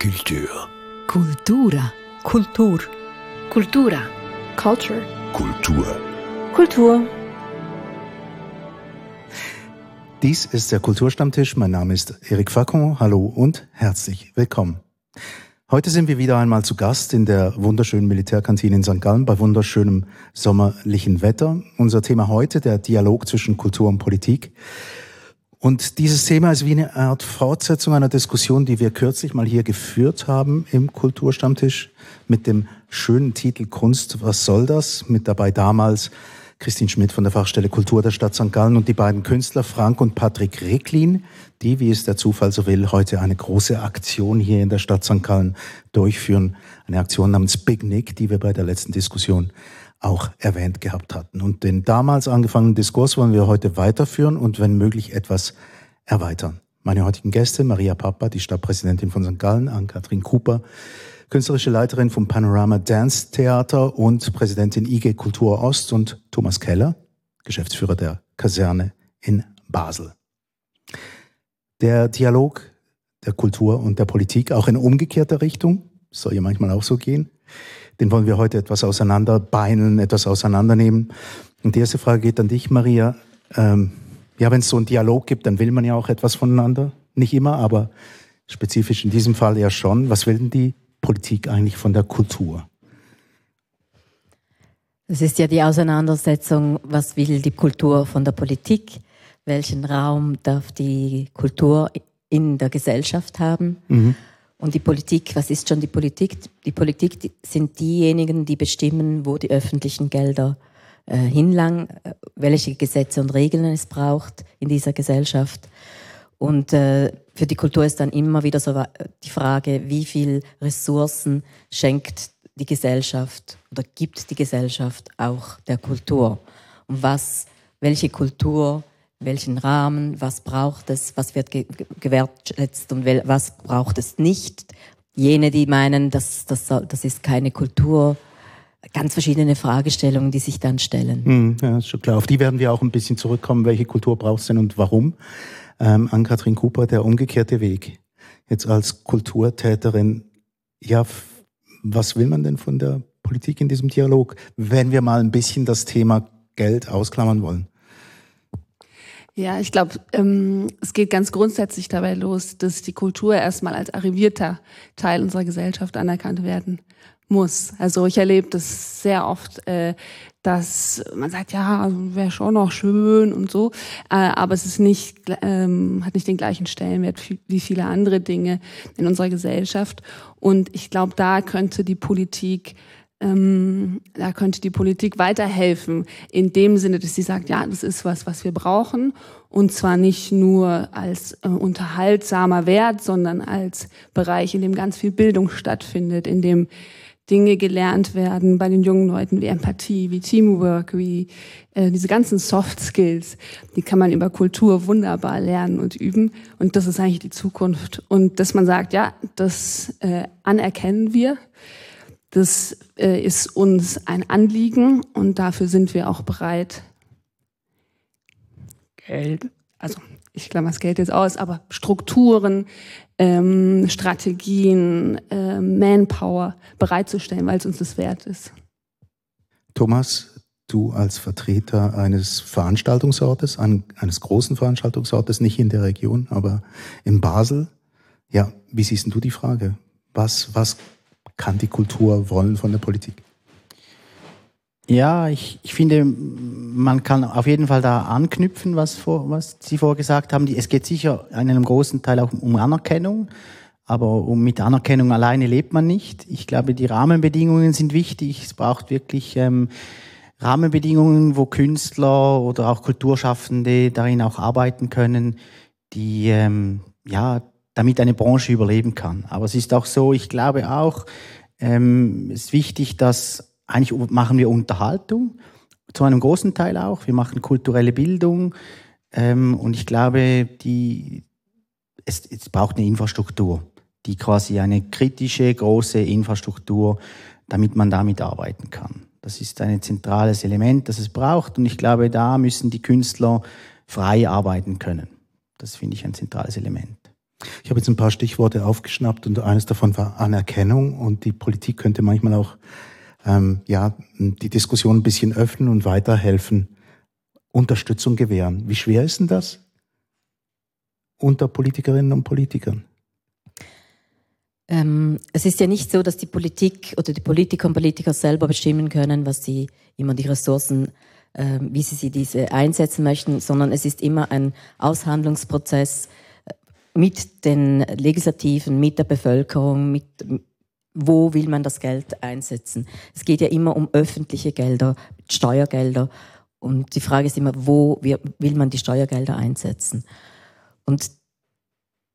Culture. Cultura. Kultur. Cultura. Culture. Kultur. Kultur. Dies ist der Kulturstammtisch. Mein Name ist Eric Facon. Hallo und herzlich willkommen. Heute sind wir wieder einmal zu Gast in der wunderschönen Militärkantine in St. Gallen bei wunderschönem sommerlichen Wetter. Unser Thema heute, der Dialog zwischen Kultur und Politik. Und dieses Thema ist wie eine Art Fortsetzung einer Diskussion, die wir kürzlich mal hier geführt haben im Kulturstammtisch mit dem schönen Titel Kunst, was soll das? Mit dabei damals Christine Schmidt von der Fachstelle Kultur der Stadt St. Gallen und die beiden Künstler Frank und Patrick Recklin, die, wie es der Zufall so will, heute eine große Aktion hier in der Stadt St. Gallen durchführen. Eine Aktion namens Big Nick, die wir bei der letzten Diskussion auch erwähnt gehabt hatten. Und den damals angefangenen Diskurs wollen wir heute weiterführen und wenn möglich etwas erweitern. Meine heutigen Gäste, Maria Papa, die Stadtpräsidentin von St. Gallen, Ann-Kathrin Cooper, künstlerische Leiterin vom Panorama Dance Theater und Präsidentin IG Kultur Ost und Thomas Keller, Geschäftsführer der Kaserne in Basel. Der Dialog der Kultur und der Politik auch in umgekehrter Richtung, soll ja manchmal auch so gehen, den wollen wir heute etwas auseinanderbeineln, etwas auseinandernehmen. Und die erste Frage geht an dich, Maria. Ähm, ja, wenn es so einen Dialog gibt, dann will man ja auch etwas voneinander. Nicht immer, aber spezifisch in diesem Fall ja schon. Was will denn die Politik eigentlich von der Kultur? Es ist ja die Auseinandersetzung, was will die Kultur von der Politik? Welchen Raum darf die Kultur in der Gesellschaft haben? Mhm. Und die Politik, was ist schon die Politik? Die Politik sind diejenigen, die bestimmen, wo die öffentlichen Gelder äh, hinlangen, äh, welche Gesetze und Regeln es braucht in dieser Gesellschaft. Und äh, für die Kultur ist dann immer wieder so die Frage, wie viel Ressourcen schenkt die Gesellschaft oder gibt die Gesellschaft auch der Kultur? Und was, welche Kultur welchen Rahmen, was braucht es, was wird ge gewertschätzt und was braucht es nicht. Jene, die meinen, das, das, das ist keine Kultur, ganz verschiedene Fragestellungen, die sich dann stellen. Hm, ja, ist schon klar. Auf die werden wir auch ein bisschen zurückkommen. Welche Kultur braucht es denn und warum? Ähm, an Katrin Cooper, der umgekehrte Weg. Jetzt als Kulturtäterin, ja, was will man denn von der Politik in diesem Dialog, wenn wir mal ein bisschen das Thema Geld ausklammern wollen? Ja, ich glaube, ähm, es geht ganz grundsätzlich dabei los, dass die Kultur erstmal als arrivierter Teil unserer Gesellschaft anerkannt werden muss. Also ich erlebe das sehr oft, äh, dass man sagt, ja, wäre schon noch schön und so, äh, aber es ist nicht, ähm, hat nicht den gleichen Stellenwert wie viele andere Dinge in unserer Gesellschaft. Und ich glaube, da könnte die Politik ähm, da könnte die Politik weiterhelfen, in dem Sinne, dass sie sagt, ja, das ist was, was wir brauchen. Und zwar nicht nur als äh, unterhaltsamer Wert, sondern als Bereich, in dem ganz viel Bildung stattfindet, in dem Dinge gelernt werden bei den jungen Leuten wie Empathie, wie Teamwork, wie äh, diese ganzen Soft Skills, die kann man über Kultur wunderbar lernen und üben. Und das ist eigentlich die Zukunft. Und dass man sagt, ja, das äh, anerkennen wir das äh, ist uns ein Anliegen und dafür sind wir auch bereit, Geld, also ich klammer das Geld jetzt aus, aber Strukturen, ähm, Strategien, äh, Manpower bereitzustellen, weil es uns das wert ist. Thomas, du als Vertreter eines Veranstaltungsortes, eines großen Veranstaltungsortes, nicht in der Region, aber in Basel, ja, wie siehst du die Frage? Was, was kann die Kultur wollen von der Politik? Ja, ich, ich finde, man kann auf jeden Fall da anknüpfen, was, vor, was Sie vorgesagt haben. Es geht sicher in einem großen Teil auch um Anerkennung, aber mit Anerkennung alleine lebt man nicht. Ich glaube, die Rahmenbedingungen sind wichtig. Es braucht wirklich ähm, Rahmenbedingungen, wo Künstler oder auch Kulturschaffende darin auch arbeiten können, die ähm, ja damit eine Branche überleben kann. Aber es ist auch so, ich glaube auch, ähm, es ist wichtig, dass eigentlich machen wir Unterhaltung, zu einem großen Teil auch. Wir machen kulturelle Bildung ähm, und ich glaube, die, es, es braucht eine Infrastruktur, die quasi eine kritische, große Infrastruktur, damit man damit arbeiten kann. Das ist ein zentrales Element, das es braucht und ich glaube, da müssen die Künstler frei arbeiten können. Das finde ich ein zentrales Element. Ich habe jetzt ein paar Stichworte aufgeschnappt und eines davon war Anerkennung und die Politik könnte manchmal auch ähm, ja, die Diskussion ein bisschen öffnen und weiterhelfen, Unterstützung gewähren. Wie schwer ist denn das unter Politikerinnen und Politikern? Ähm, es ist ja nicht so, dass die Politik oder die Politiker und Politiker selber bestimmen können, was sie immer die Ressourcen, äh, wie sie, sie diese einsetzen möchten, sondern es ist immer ein Aushandlungsprozess mit den Legislativen, mit der Bevölkerung, mit wo will man das Geld einsetzen. Es geht ja immer um öffentliche Gelder, Steuergelder. Und die Frage ist immer, wo will man die Steuergelder einsetzen? Und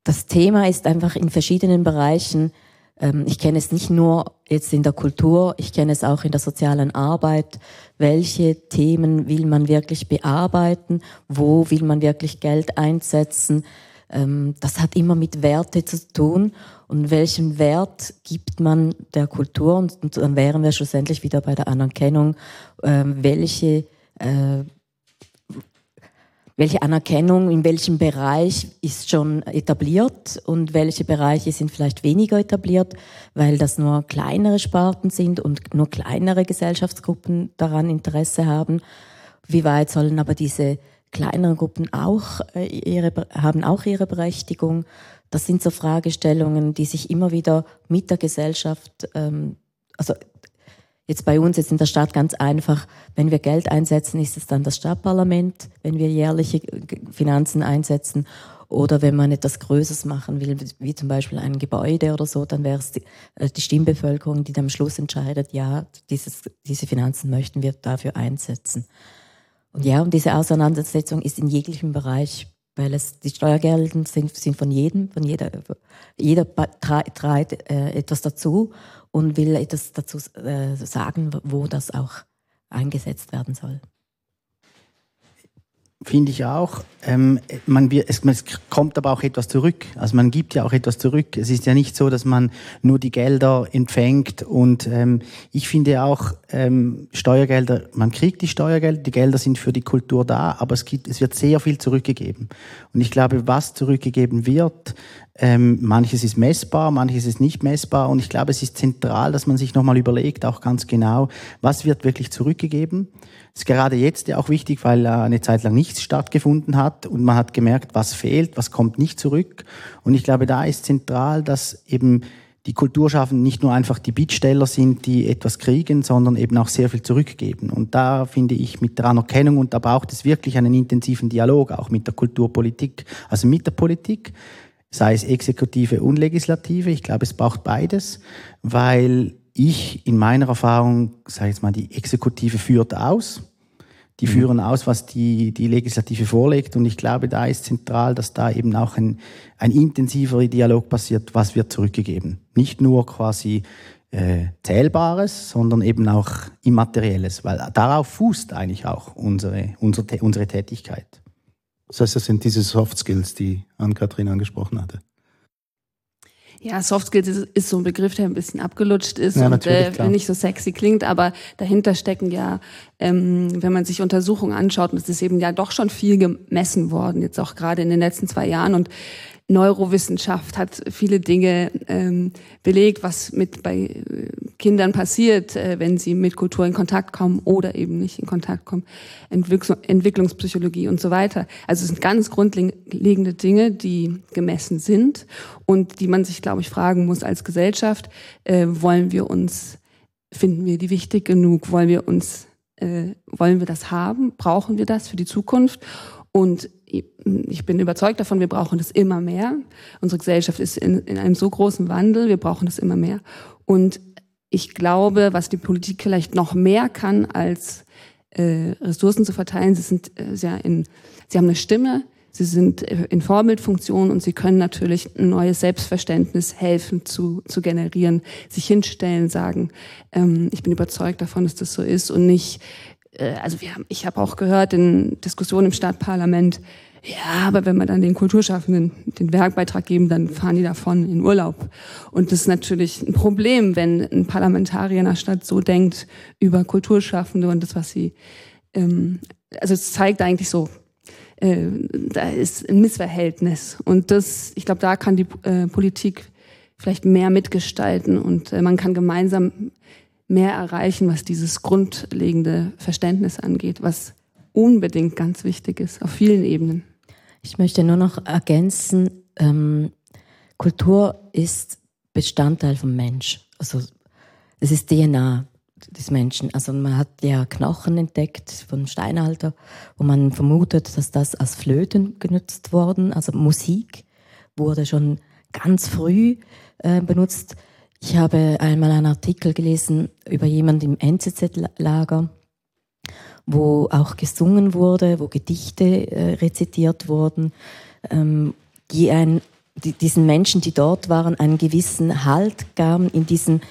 das Thema ist einfach in verschiedenen Bereichen. Ähm, ich kenne es nicht nur jetzt in der Kultur, ich kenne es auch in der sozialen Arbeit. Welche Themen will man wirklich bearbeiten? Wo will man wirklich Geld einsetzen? Ähm, das hat immer mit Werte zu tun. Und welchen Wert gibt man der Kultur? Und dann wären wir schlussendlich wieder bei der Anerkennung. Ähm, welche äh, welche Anerkennung in welchem Bereich ist schon etabliert und welche Bereiche sind vielleicht weniger etabliert, weil das nur kleinere Sparten sind und nur kleinere Gesellschaftsgruppen daran Interesse haben. Wie weit sollen aber diese kleineren Gruppen auch äh, ihre, haben auch ihre Berechtigung? Das sind so Fragestellungen, die sich immer wieder mit der Gesellschaft, ähm, also Jetzt bei uns jetzt in der Stadt ganz einfach, wenn wir Geld einsetzen, ist es dann das Stadtparlament, wenn wir jährliche Finanzen einsetzen. Oder wenn man etwas Größeres machen will, wie zum Beispiel ein Gebäude oder so, dann wäre es die, äh, die Stimmbevölkerung, die dann am Schluss entscheidet, ja, dieses, diese Finanzen möchten wir dafür einsetzen. Und ja, und diese Auseinandersetzung ist in jeglichem Bereich, weil es die Steuergelder sind, sind von jedem, von jeder, jeder trägt äh, etwas dazu und will etwas dazu äh, sagen, wo das auch eingesetzt werden soll. Finde ich auch. Ähm, man, es, es, kommt aber auch etwas zurück. Also man gibt ja auch etwas zurück. Es ist ja nicht so, dass man nur die Gelder empfängt. Und ähm, ich finde auch ähm, Steuergelder, man kriegt die Steuergelder, die Gelder sind für die Kultur da, aber es, gibt, es wird sehr viel zurückgegeben. Und ich glaube, was zurückgegeben wird, ähm, manches ist messbar, manches ist nicht messbar. Und ich glaube, es ist zentral, dass man sich nochmal überlegt, auch ganz genau, was wird wirklich zurückgegeben. Das ist gerade jetzt ja auch wichtig, weil äh, eine Zeit lang nichts stattgefunden hat und man hat gemerkt, was fehlt, was kommt nicht zurück. Und ich glaube, da ist zentral, dass eben die Kulturschaffenden nicht nur einfach die Bittsteller sind, die etwas kriegen, sondern eben auch sehr viel zurückgeben. Und da finde ich mit der Anerkennung, und da braucht es wirklich einen intensiven Dialog, auch mit der Kulturpolitik, also mit der Politik, sei es Exekutive und Legislative. Ich glaube, es braucht beides, weil ich in meiner Erfahrung, sage ich jetzt mal, die Exekutive führt aus. Die mhm. führen aus, was die, die Legislative vorlegt. Und ich glaube, da ist zentral, dass da eben auch ein, ein intensiverer Dialog passiert, was wird zurückgegeben. Nicht nur quasi äh, Zählbares, sondern eben auch Immaterielles, weil darauf fußt eigentlich auch unsere, unsere, unsere Tätigkeit. Das heißt, das sind diese Soft Skills, die Ann-Kathrin angesprochen hatte. Ja, Soft Skills ist, ist, so ein Begriff, der ein bisschen abgelutscht ist ja, und äh, nicht so sexy klingt, aber dahinter stecken ja, ähm, wenn man sich Untersuchungen anschaut, und es ist eben ja doch schon viel gemessen worden, jetzt auch gerade in den letzten zwei Jahren und Neurowissenschaft hat viele Dinge ähm, belegt, was mit bei äh, Kindern passiert, äh, wenn sie mit Kultur in Kontakt kommen oder eben nicht in Kontakt kommen. Entwicklung, Entwicklungspsychologie und so weiter. Also es sind ganz grundlegende Dinge, die gemessen sind und die man sich, glaube ich, fragen muss als Gesellschaft. Äh, wollen wir uns, finden wir die wichtig genug? Wollen wir uns, äh, wollen wir das haben? Brauchen wir das für die Zukunft? Und ich bin überzeugt davon, wir brauchen das immer mehr. Unsere Gesellschaft ist in, in einem so großen Wandel, wir brauchen das immer mehr. Und ich glaube, was die Politik vielleicht noch mehr kann, als äh, Ressourcen zu verteilen, sie sind äh, sehr in, sie haben eine Stimme, sie sind äh, in Vorbildfunktion und sie können natürlich ein neues Selbstverständnis helfen zu, zu generieren, sich hinstellen, sagen, ähm, ich bin überzeugt davon, dass das so ist und nicht also wir haben, ich habe auch gehört in Diskussionen im Stadtparlament, ja, aber wenn wir dann den Kulturschaffenden den Werkbeitrag geben, dann fahren die davon in Urlaub. Und das ist natürlich ein Problem, wenn ein Parlamentarier in der Stadt so denkt über Kulturschaffende und das, was sie, ähm, also es zeigt eigentlich so, äh, da ist ein Missverhältnis. Und das, ich glaube, da kann die äh, Politik vielleicht mehr mitgestalten und äh, man kann gemeinsam mehr erreichen, was dieses grundlegende Verständnis angeht, was unbedingt ganz wichtig ist, auf vielen Ebenen. Ich möchte nur noch ergänzen, ähm, Kultur ist Bestandteil vom Mensch. Also es ist DNA des Menschen. Also man hat ja Knochen entdeckt vom Steinalter, wo man vermutet, dass das als Flöten genutzt worden. Also Musik wurde schon ganz früh äh, benutzt. Ich habe einmal einen Artikel gelesen über jemanden im NZZ-Lager, wo auch gesungen wurde, wo Gedichte äh, rezitiert wurden, ähm, die ein, die, diesen Menschen, die dort waren, einen gewissen Halt gaben in diesen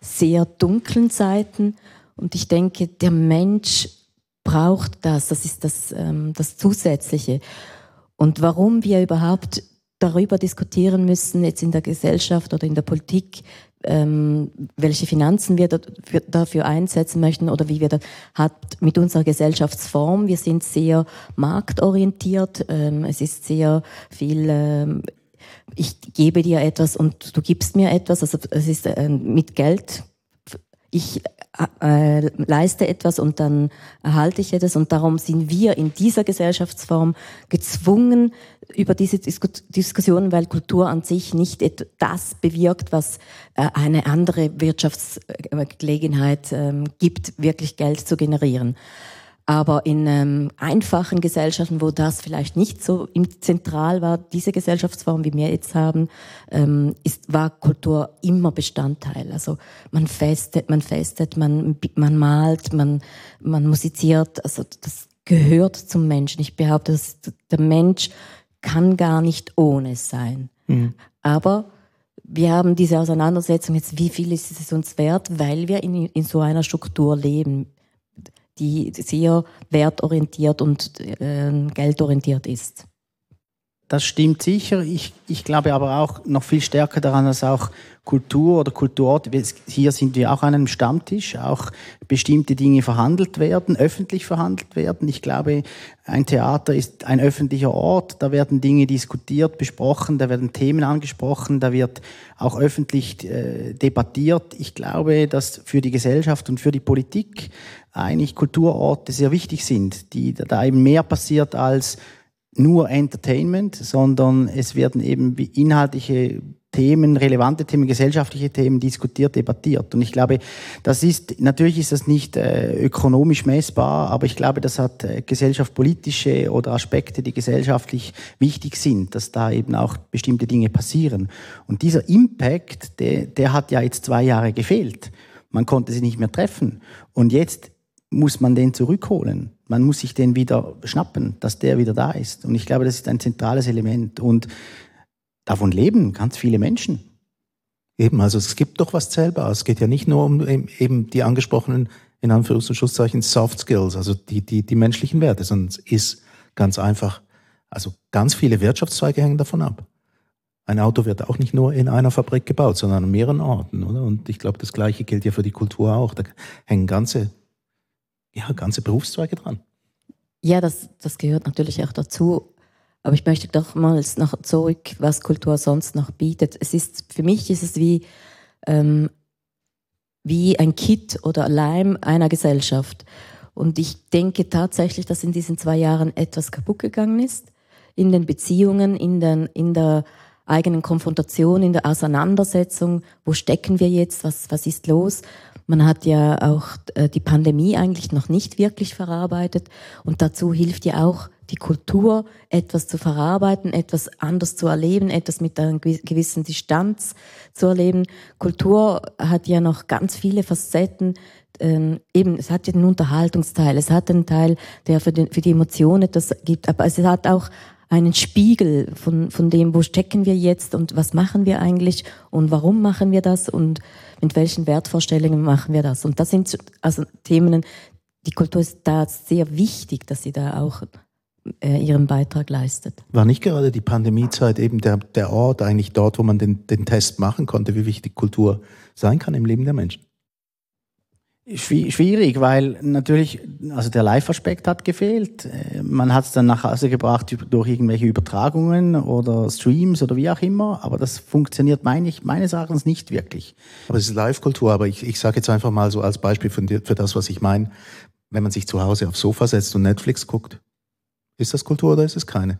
sehr dunklen Zeiten. Und ich denke, der Mensch braucht das, das ist das, ähm, das Zusätzliche. Und warum wir überhaupt darüber diskutieren müssen, jetzt in der Gesellschaft oder in der Politik, ähm, welche Finanzen wir dafür einsetzen möchten oder wie wir das hat mit unserer Gesellschaftsform. Wir sind sehr marktorientiert. Ähm, es ist sehr viel ähm, ich gebe dir etwas und du gibst mir etwas. Also es ist äh, mit Geld. Ich äh, leiste etwas und dann erhalte ich etwas. Und darum sind wir in dieser Gesellschaftsform gezwungen, über diese Disku Diskussionen, weil Kultur an sich nicht das bewirkt, was äh, eine andere Wirtschaftsgelegenheit äh, gibt, wirklich Geld zu generieren. Aber in ähm, einfachen Gesellschaften, wo das vielleicht nicht so zentral war, diese Gesellschaftsform, wie wir jetzt haben, ähm, ist, war Kultur immer Bestandteil. Also man festet, man festet, man, man malt, man, man musiziert. Also das gehört zum Menschen. Ich behaupte, dass der Mensch kann gar nicht ohne sein. Mhm. Aber wir haben diese Auseinandersetzung jetzt, wie viel ist es uns wert, weil wir in, in so einer Struktur leben die sehr wertorientiert und äh, geldorientiert ist. Das stimmt sicher. Ich, ich glaube aber auch noch viel stärker daran, dass auch Kultur oder Kulturort, hier sind wir auch an einem Stammtisch, auch bestimmte Dinge verhandelt werden, öffentlich verhandelt werden. Ich glaube, ein Theater ist ein öffentlicher Ort, da werden Dinge diskutiert, besprochen, da werden Themen angesprochen, da wird auch öffentlich äh, debattiert. Ich glaube, dass für die Gesellschaft und für die Politik eigentlich Kulturorte sehr wichtig sind, die da eben mehr passiert als nur Entertainment, sondern es werden eben inhaltliche Themen, relevante Themen, gesellschaftliche Themen diskutiert, debattiert. Und ich glaube, das ist, natürlich ist das nicht äh, ökonomisch messbar, aber ich glaube, das hat äh, gesellschaftspolitische oder Aspekte, die gesellschaftlich wichtig sind, dass da eben auch bestimmte Dinge passieren. Und dieser Impact, der, der hat ja jetzt zwei Jahre gefehlt. Man konnte sich nicht mehr treffen. Und jetzt muss man den zurückholen. Man muss sich den wieder schnappen, dass der wieder da ist. Und ich glaube, das ist ein zentrales Element. Und davon leben ganz viele Menschen. Eben, also es gibt doch was Zählbares. Es geht ja nicht nur um eben die angesprochenen, in Anführungs- und Schlusszeichen, Soft Skills, also die, die, die menschlichen Werte, sondern es ist ganz einfach, also ganz viele Wirtschaftszweige hängen davon ab. Ein Auto wird auch nicht nur in einer Fabrik gebaut, sondern an mehreren Orten, oder? Und ich glaube, das Gleiche gilt ja für die Kultur auch. Da hängen ganze ja, ganze Berufszweige dran. Ja, das, das gehört natürlich auch dazu. Aber ich möchte doch mal noch zurück, was Kultur sonst noch bietet. Es ist, für mich ist es wie, ähm, wie ein Kit oder Leim einer Gesellschaft. Und ich denke tatsächlich, dass in diesen zwei Jahren etwas kaputt gegangen ist. In den Beziehungen, in, den, in der eigenen Konfrontation, in der Auseinandersetzung. Wo stecken wir jetzt? Was, was ist los? Man hat ja auch äh, die Pandemie eigentlich noch nicht wirklich verarbeitet und dazu hilft ja auch die Kultur, etwas zu verarbeiten, etwas anders zu erleben, etwas mit einer gewissen Distanz zu erleben. Kultur hat ja noch ganz viele Facetten. Ähm, eben, es hat ja den Unterhaltungsteil, es hat einen Teil, der für, den, für die Emotionen etwas gibt, aber es hat auch einen Spiegel von, von dem, wo stecken wir jetzt und was machen wir eigentlich und warum machen wir das und mit welchen Wertvorstellungen machen wir das. Und das sind also Themen, die Kultur ist da sehr wichtig, dass sie da auch äh, ihren Beitrag leistet. War nicht gerade die Pandemiezeit eben der, der Ort eigentlich dort, wo man den, den Test machen konnte, wie wichtig Kultur sein kann im Leben der Menschen? Schwierig, weil natürlich, also der Live-Aspekt hat gefehlt. Äh, man hat es dann nach Hause gebracht durch irgendwelche Übertragungen oder Streams oder wie auch immer, aber das funktioniert meine ich, meines Erachtens nicht wirklich. Aber es ist Live-Kultur, aber ich, ich sage jetzt einfach mal so als Beispiel für, für das, was ich meine. Wenn man sich zu Hause aufs Sofa setzt und Netflix guckt, ist das Kultur oder ist es keine?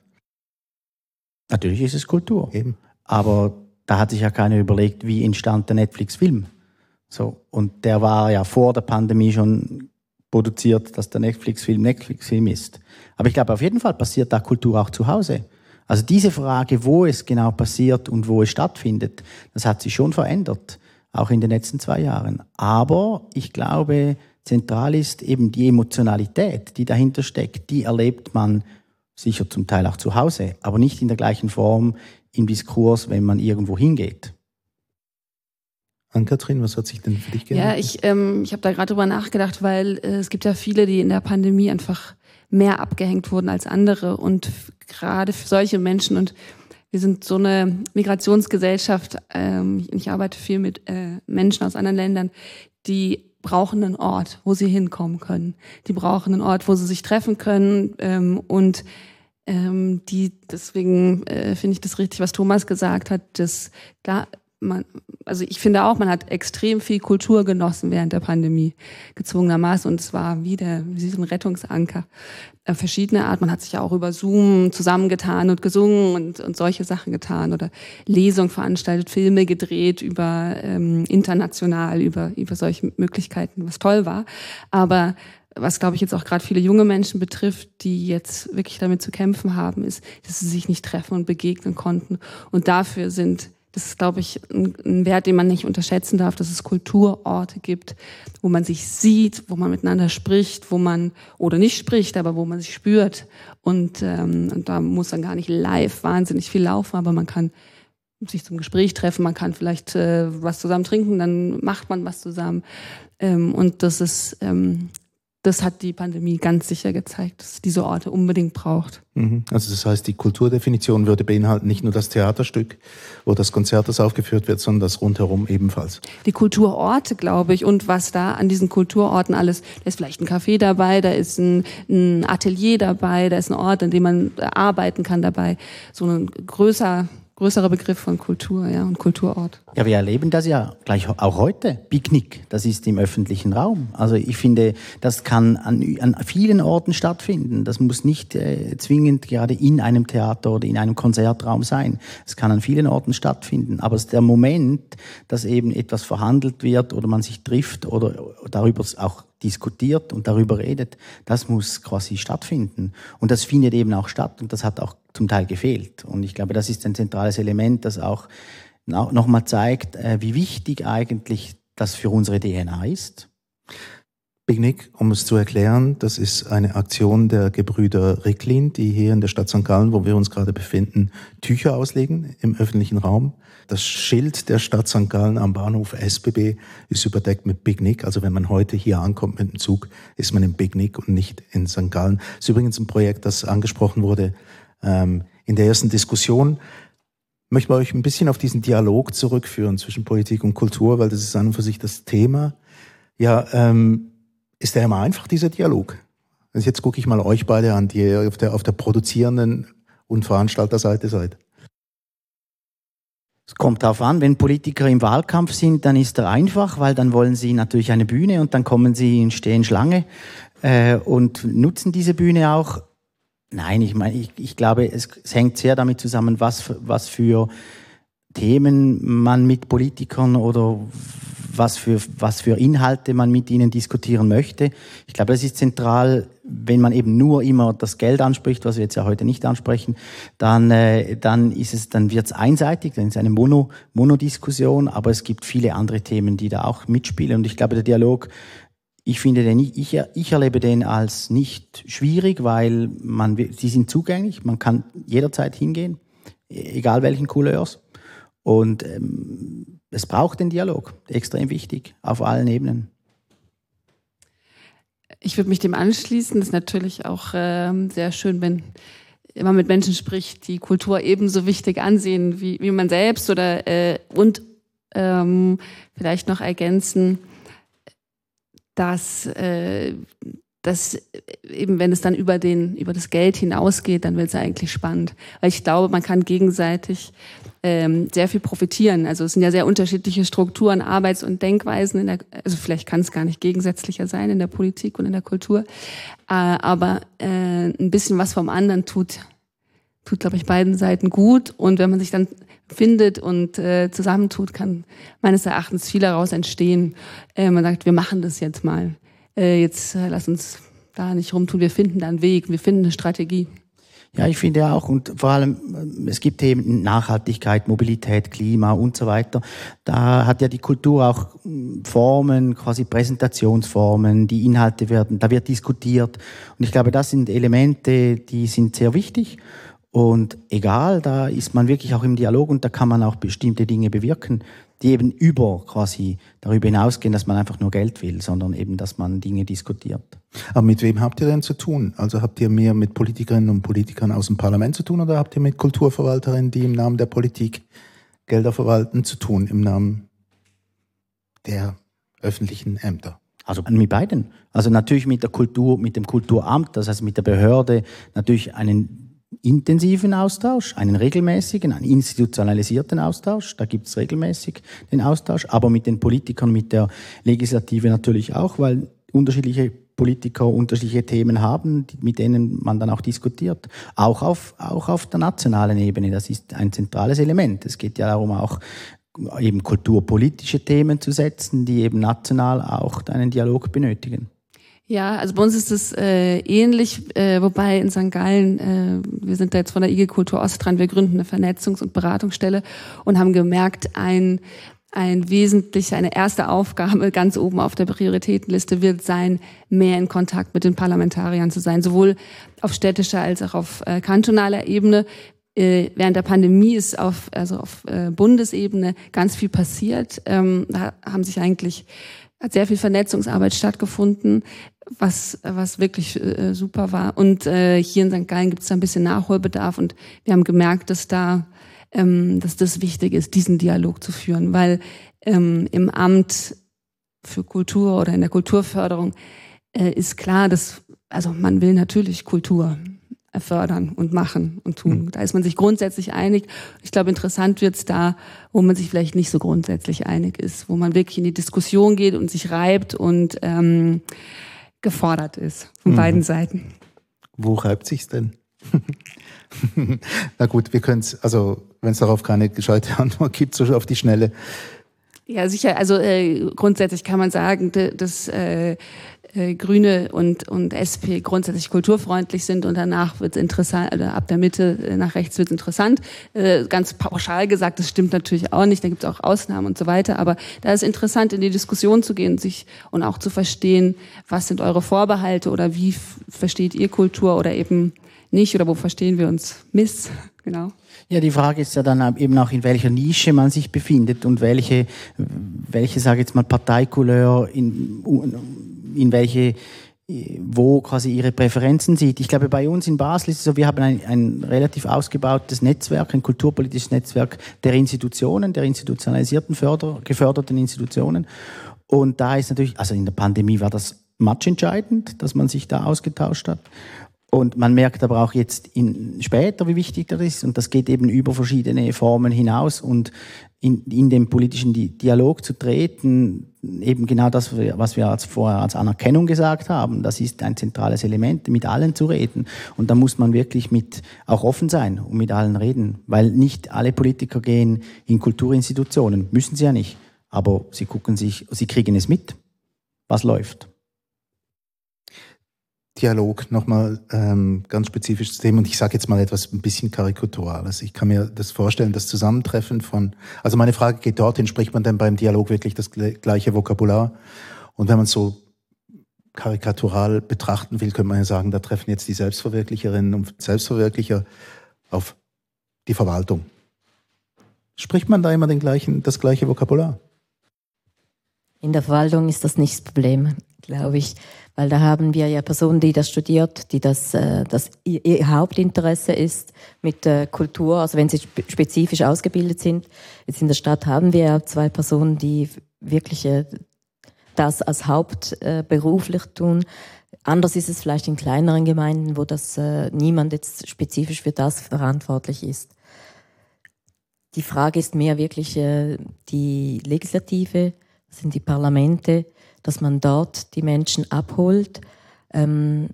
Natürlich ist es Kultur. Eben. Aber da hat sich ja keiner überlegt, wie entstand der Netflix-Film. So, und der war ja vor der Pandemie schon produziert, dass der Netflix-Film Netflix-Film ist. Aber ich glaube, auf jeden Fall passiert da Kultur auch zu Hause. Also diese Frage, wo es genau passiert und wo es stattfindet, das hat sich schon verändert, auch in den letzten zwei Jahren. Aber ich glaube, zentral ist eben die Emotionalität, die dahinter steckt. Die erlebt man sicher zum Teil auch zu Hause, aber nicht in der gleichen Form im Diskurs, wenn man irgendwo hingeht. Ann-Kathrin, was hat sich denn für dich geändert? Ja, ich, ähm, ich habe da gerade drüber nachgedacht, weil äh, es gibt ja viele, die in der Pandemie einfach mehr abgehängt wurden als andere. Und gerade für solche Menschen, und wir sind so eine Migrationsgesellschaft, ähm, ich arbeite viel mit äh, Menschen aus anderen Ländern, die brauchen einen Ort, wo sie hinkommen können. Die brauchen einen Ort, wo sie sich treffen können ähm, und ähm, die deswegen äh, finde ich das richtig, was Thomas gesagt hat, dass da man, also ich finde auch, man hat extrem viel Kultur genossen während der Pandemie, gezwungenermaßen. Und es war wieder wie so ein Rettungsanker. Äh, verschiedene Art. Man hat sich ja auch über Zoom zusammengetan und gesungen und, und solche Sachen getan oder Lesungen veranstaltet, Filme gedreht über ähm, international, über, über solche Möglichkeiten, was toll war. Aber was glaube ich jetzt auch gerade viele junge Menschen betrifft, die jetzt wirklich damit zu kämpfen haben, ist, dass sie sich nicht treffen und begegnen konnten. Und dafür sind das ist, glaube ich, ein, Wert, den man nicht unterschätzen darf, dass es Kulturorte gibt, wo man sich sieht, wo man miteinander spricht, wo man oder nicht spricht, aber wo man sich spürt. Und, ähm, und da muss dann gar nicht live wahnsinnig viel laufen, aber man kann sich zum Gespräch treffen, man kann vielleicht äh, was zusammen trinken, dann macht man was zusammen. Ähm, und das ist ähm, das hat die Pandemie ganz sicher gezeigt, dass es diese Orte unbedingt braucht. Mhm. Also das heißt, die Kulturdefinition würde beinhalten nicht nur das Theaterstück, wo das Konzert das aufgeführt wird, sondern das rundherum ebenfalls. Die Kulturorte, glaube ich, und was da an diesen Kulturorten alles, da ist vielleicht ein Café dabei, da ist ein, ein Atelier dabei, da ist ein Ort, an dem man arbeiten kann dabei. So ein größer größerer Begriff von Kultur ja, und Kulturort. Ja, wir erleben das ja gleich auch heute. Picknick, das ist im öffentlichen Raum. Also ich finde, das kann an, an vielen Orten stattfinden. Das muss nicht äh, zwingend gerade in einem Theater oder in einem Konzertraum sein. Es kann an vielen Orten stattfinden. Aber es ist der Moment, dass eben etwas verhandelt wird oder man sich trifft oder darüber auch diskutiert und darüber redet, das muss quasi stattfinden. Und das findet eben auch statt und das hat auch zum Teil gefehlt. Und ich glaube, das ist ein zentrales Element, das auch nochmal zeigt, äh, wie wichtig eigentlich das für unsere DNA ist. Picknick, um es zu erklären, das ist eine Aktion der Gebrüder Ricklin, die hier in der Stadt St. Gallen, wo wir uns gerade befinden, Tücher auslegen im öffentlichen Raum. Das Schild der Stadt St. Gallen am Bahnhof SBB ist überdeckt mit Picknick. Also wenn man heute hier ankommt mit dem Zug, ist man im Picknick und nicht in St. Gallen. Das ist übrigens ein Projekt, das angesprochen wurde ähm, in der ersten Diskussion. Ich möchte euch ein bisschen auf diesen Dialog zurückführen zwischen Politik und Kultur, weil das ist an und für sich das Thema. Ja, ähm, ist der immer einfach, dieser Dialog? Also jetzt gucke ich mal euch beide an, die ihr auf der, auf der produzierenden und Veranstalterseite seid. Es kommt darauf an, wenn Politiker im Wahlkampf sind, dann ist er einfach, weil dann wollen sie natürlich eine Bühne und dann kommen sie und stehen Schlange äh, und nutzen diese Bühne auch. Nein, ich meine, ich, ich glaube, es, es hängt sehr damit zusammen, was, was für Themen man mit Politikern oder was für, was für Inhalte man mit ihnen diskutieren möchte. Ich glaube, das ist zentral, wenn man eben nur immer das Geld anspricht, was wir jetzt ja heute nicht ansprechen, dann, äh, dann ist es, dann wird es einseitig, dann ist es eine Mono, Monodiskussion, aber es gibt viele andere Themen, die da auch mitspielen. Und ich glaube, der Dialog, ich finde den, ich, ich erlebe den als nicht schwierig, weil man, sie sind zugänglich, man kann jederzeit hingehen, egal welchen Couleurs. Und ähm, es braucht den Dialog, extrem wichtig, auf allen Ebenen. Ich würde mich dem anschließen. Das ist natürlich auch äh, sehr schön, wenn man mit Menschen spricht, die Kultur ebenso wichtig ansehen wie, wie man selbst oder äh, und ähm, vielleicht noch ergänzen, dass, äh, dass eben, wenn es dann über, den, über das Geld hinausgeht, dann wird es eigentlich spannend. Weil ich glaube, man kann gegenseitig ähm, sehr viel profitieren. Also es sind ja sehr unterschiedliche Strukturen, Arbeits- und Denkweisen. In der, also vielleicht kann es gar nicht gegensätzlicher sein in der Politik und in der Kultur. Äh, aber äh, ein bisschen was vom anderen tut, tut, glaube ich, beiden Seiten gut. Und wenn man sich dann findet und äh, zusammentut, kann meines Erachtens viel daraus entstehen. Äh, man sagt, wir machen das jetzt mal. Äh, jetzt äh, lass uns da nicht rumtun. Wir finden da einen Weg, wir finden eine Strategie. Ja, ich finde auch, und vor allem, äh, es gibt Themen Nachhaltigkeit, Mobilität, Klima und so weiter. Da hat ja die Kultur auch hm, Formen, quasi Präsentationsformen, die Inhalte werden, da wird diskutiert. Und ich glaube, das sind Elemente, die sind sehr wichtig. Und egal, da ist man wirklich auch im Dialog und da kann man auch bestimmte Dinge bewirken, die eben über quasi darüber hinausgehen, dass man einfach nur Geld will, sondern eben, dass man Dinge diskutiert. Aber mit wem habt ihr denn zu tun? Also habt ihr mehr mit Politikerinnen und Politikern aus dem Parlament zu tun oder habt ihr mit Kulturverwalterinnen, die im Namen der Politik Gelder verwalten, zu tun, im Namen der öffentlichen Ämter? Also mit beiden. Also natürlich mit der Kultur, mit dem Kulturamt, das heißt mit der Behörde, natürlich einen intensiven Austausch, einen regelmäßigen, einen institutionalisierten Austausch. Da gibt es regelmäßig den Austausch, aber mit den Politikern, mit der Legislative natürlich auch, weil unterschiedliche Politiker unterschiedliche Themen haben, mit denen man dann auch diskutiert. Auch auf, auch auf der nationalen Ebene. Das ist ein zentrales Element. Es geht ja darum, auch eben kulturpolitische Themen zu setzen, die eben national auch einen Dialog benötigen. Ja, also bei uns ist es äh, ähnlich, äh, wobei in St. Gallen, äh, wir sind da jetzt von der IG Kultur Ost dran, wir gründen eine Vernetzungs- und Beratungsstelle und haben gemerkt, ein, ein wesentlicher, eine erste Aufgabe ganz oben auf der Prioritätenliste wird sein, mehr in Kontakt mit den Parlamentariern zu sein, sowohl auf städtischer als auch auf äh, kantonaler Ebene. Äh, während der Pandemie ist auf, also auf äh, Bundesebene ganz viel passiert. Ähm, da haben sich eigentlich hat sehr viel Vernetzungsarbeit stattgefunden was, was wirklich äh, super war. Und äh, hier in St. Gallen gibt es da ein bisschen Nachholbedarf und wir haben gemerkt, dass da, ähm, dass das wichtig ist, diesen Dialog zu führen, weil ähm, im Amt für Kultur oder in der Kulturförderung äh, ist klar, dass, also man will natürlich Kultur fördern und machen und tun. Mhm. Da ist man sich grundsätzlich einig. Ich glaube, interessant wird's da, wo man sich vielleicht nicht so grundsätzlich einig ist, wo man wirklich in die Diskussion geht und sich reibt und ähm, gefordert ist von mhm. beiden Seiten. Wo reibt sich's denn? Na gut, wir können es, also wenn es darauf keine gescheite Antwort gibt, so auf die Schnelle. Ja, sicher. Also äh, grundsätzlich kann man sagen, dass äh, äh, Grüne und, und SP grundsätzlich kulturfreundlich sind und danach wird es interessant, oder ab der Mitte äh, nach rechts wird es interessant. Äh, ganz pauschal gesagt, das stimmt natürlich auch nicht, da gibt es auch Ausnahmen und so weiter, aber da ist interessant, in die Diskussion zu gehen sich und auch zu verstehen, was sind eure Vorbehalte oder wie versteht ihr Kultur oder eben nicht oder wo verstehen wir uns miss, genau. Ja, die Frage ist ja dann eben auch, in welcher Nische man sich befindet und welche, welche sage ich jetzt mal, Parteikouleur in, in welche wo quasi ihre Präferenzen sieht. Ich glaube, bei uns in Basel ist es so, wir haben ein, ein relativ ausgebautes Netzwerk, ein kulturpolitisches Netzwerk der Institutionen, der institutionalisierten, Förder, geförderten Institutionen. Und da ist natürlich, also in der Pandemie war das matchentscheidend, dass man sich da ausgetauscht hat. Und man merkt aber auch jetzt in, später, wie wichtig das ist. Und das geht eben über verschiedene Formen hinaus. Und in, in den politischen Dialog zu treten, eben genau das, was wir als vorher als Anerkennung gesagt haben, das ist ein zentrales Element, mit allen zu reden. Und da muss man wirklich mit auch offen sein und mit allen reden, weil nicht alle Politiker gehen in Kulturinstitutionen, müssen sie ja nicht, aber sie gucken sich, sie kriegen es mit, was läuft. Dialog nochmal ähm, ganz spezifisches Thema und ich sage jetzt mal etwas ein bisschen karikaturales. Ich kann mir das vorstellen, das Zusammentreffen von, also meine Frage geht dorthin, spricht man denn beim Dialog wirklich das gleiche Vokabular? Und wenn man so karikatural betrachten will, könnte man ja sagen, da treffen jetzt die Selbstverwirklicherinnen und Selbstverwirklicher auf die Verwaltung. Spricht man da immer den gleichen, das gleiche Vokabular? In der Verwaltung ist das nicht das Problem, glaube ich. Weil da haben wir ja Personen, die das studiert, die das, äh, das ihr Hauptinteresse ist mit äh, Kultur, also wenn sie spezifisch ausgebildet sind. Jetzt in der Stadt haben wir ja zwei Personen, die wirkliche das als hauptberuflich äh, tun. Anders ist es vielleicht in kleineren Gemeinden, wo das äh, niemand jetzt spezifisch für das verantwortlich ist. Die Frage ist mehr wirklich äh, die Legislative, sind die Parlamente, dass man dort die Menschen abholt. Ähm,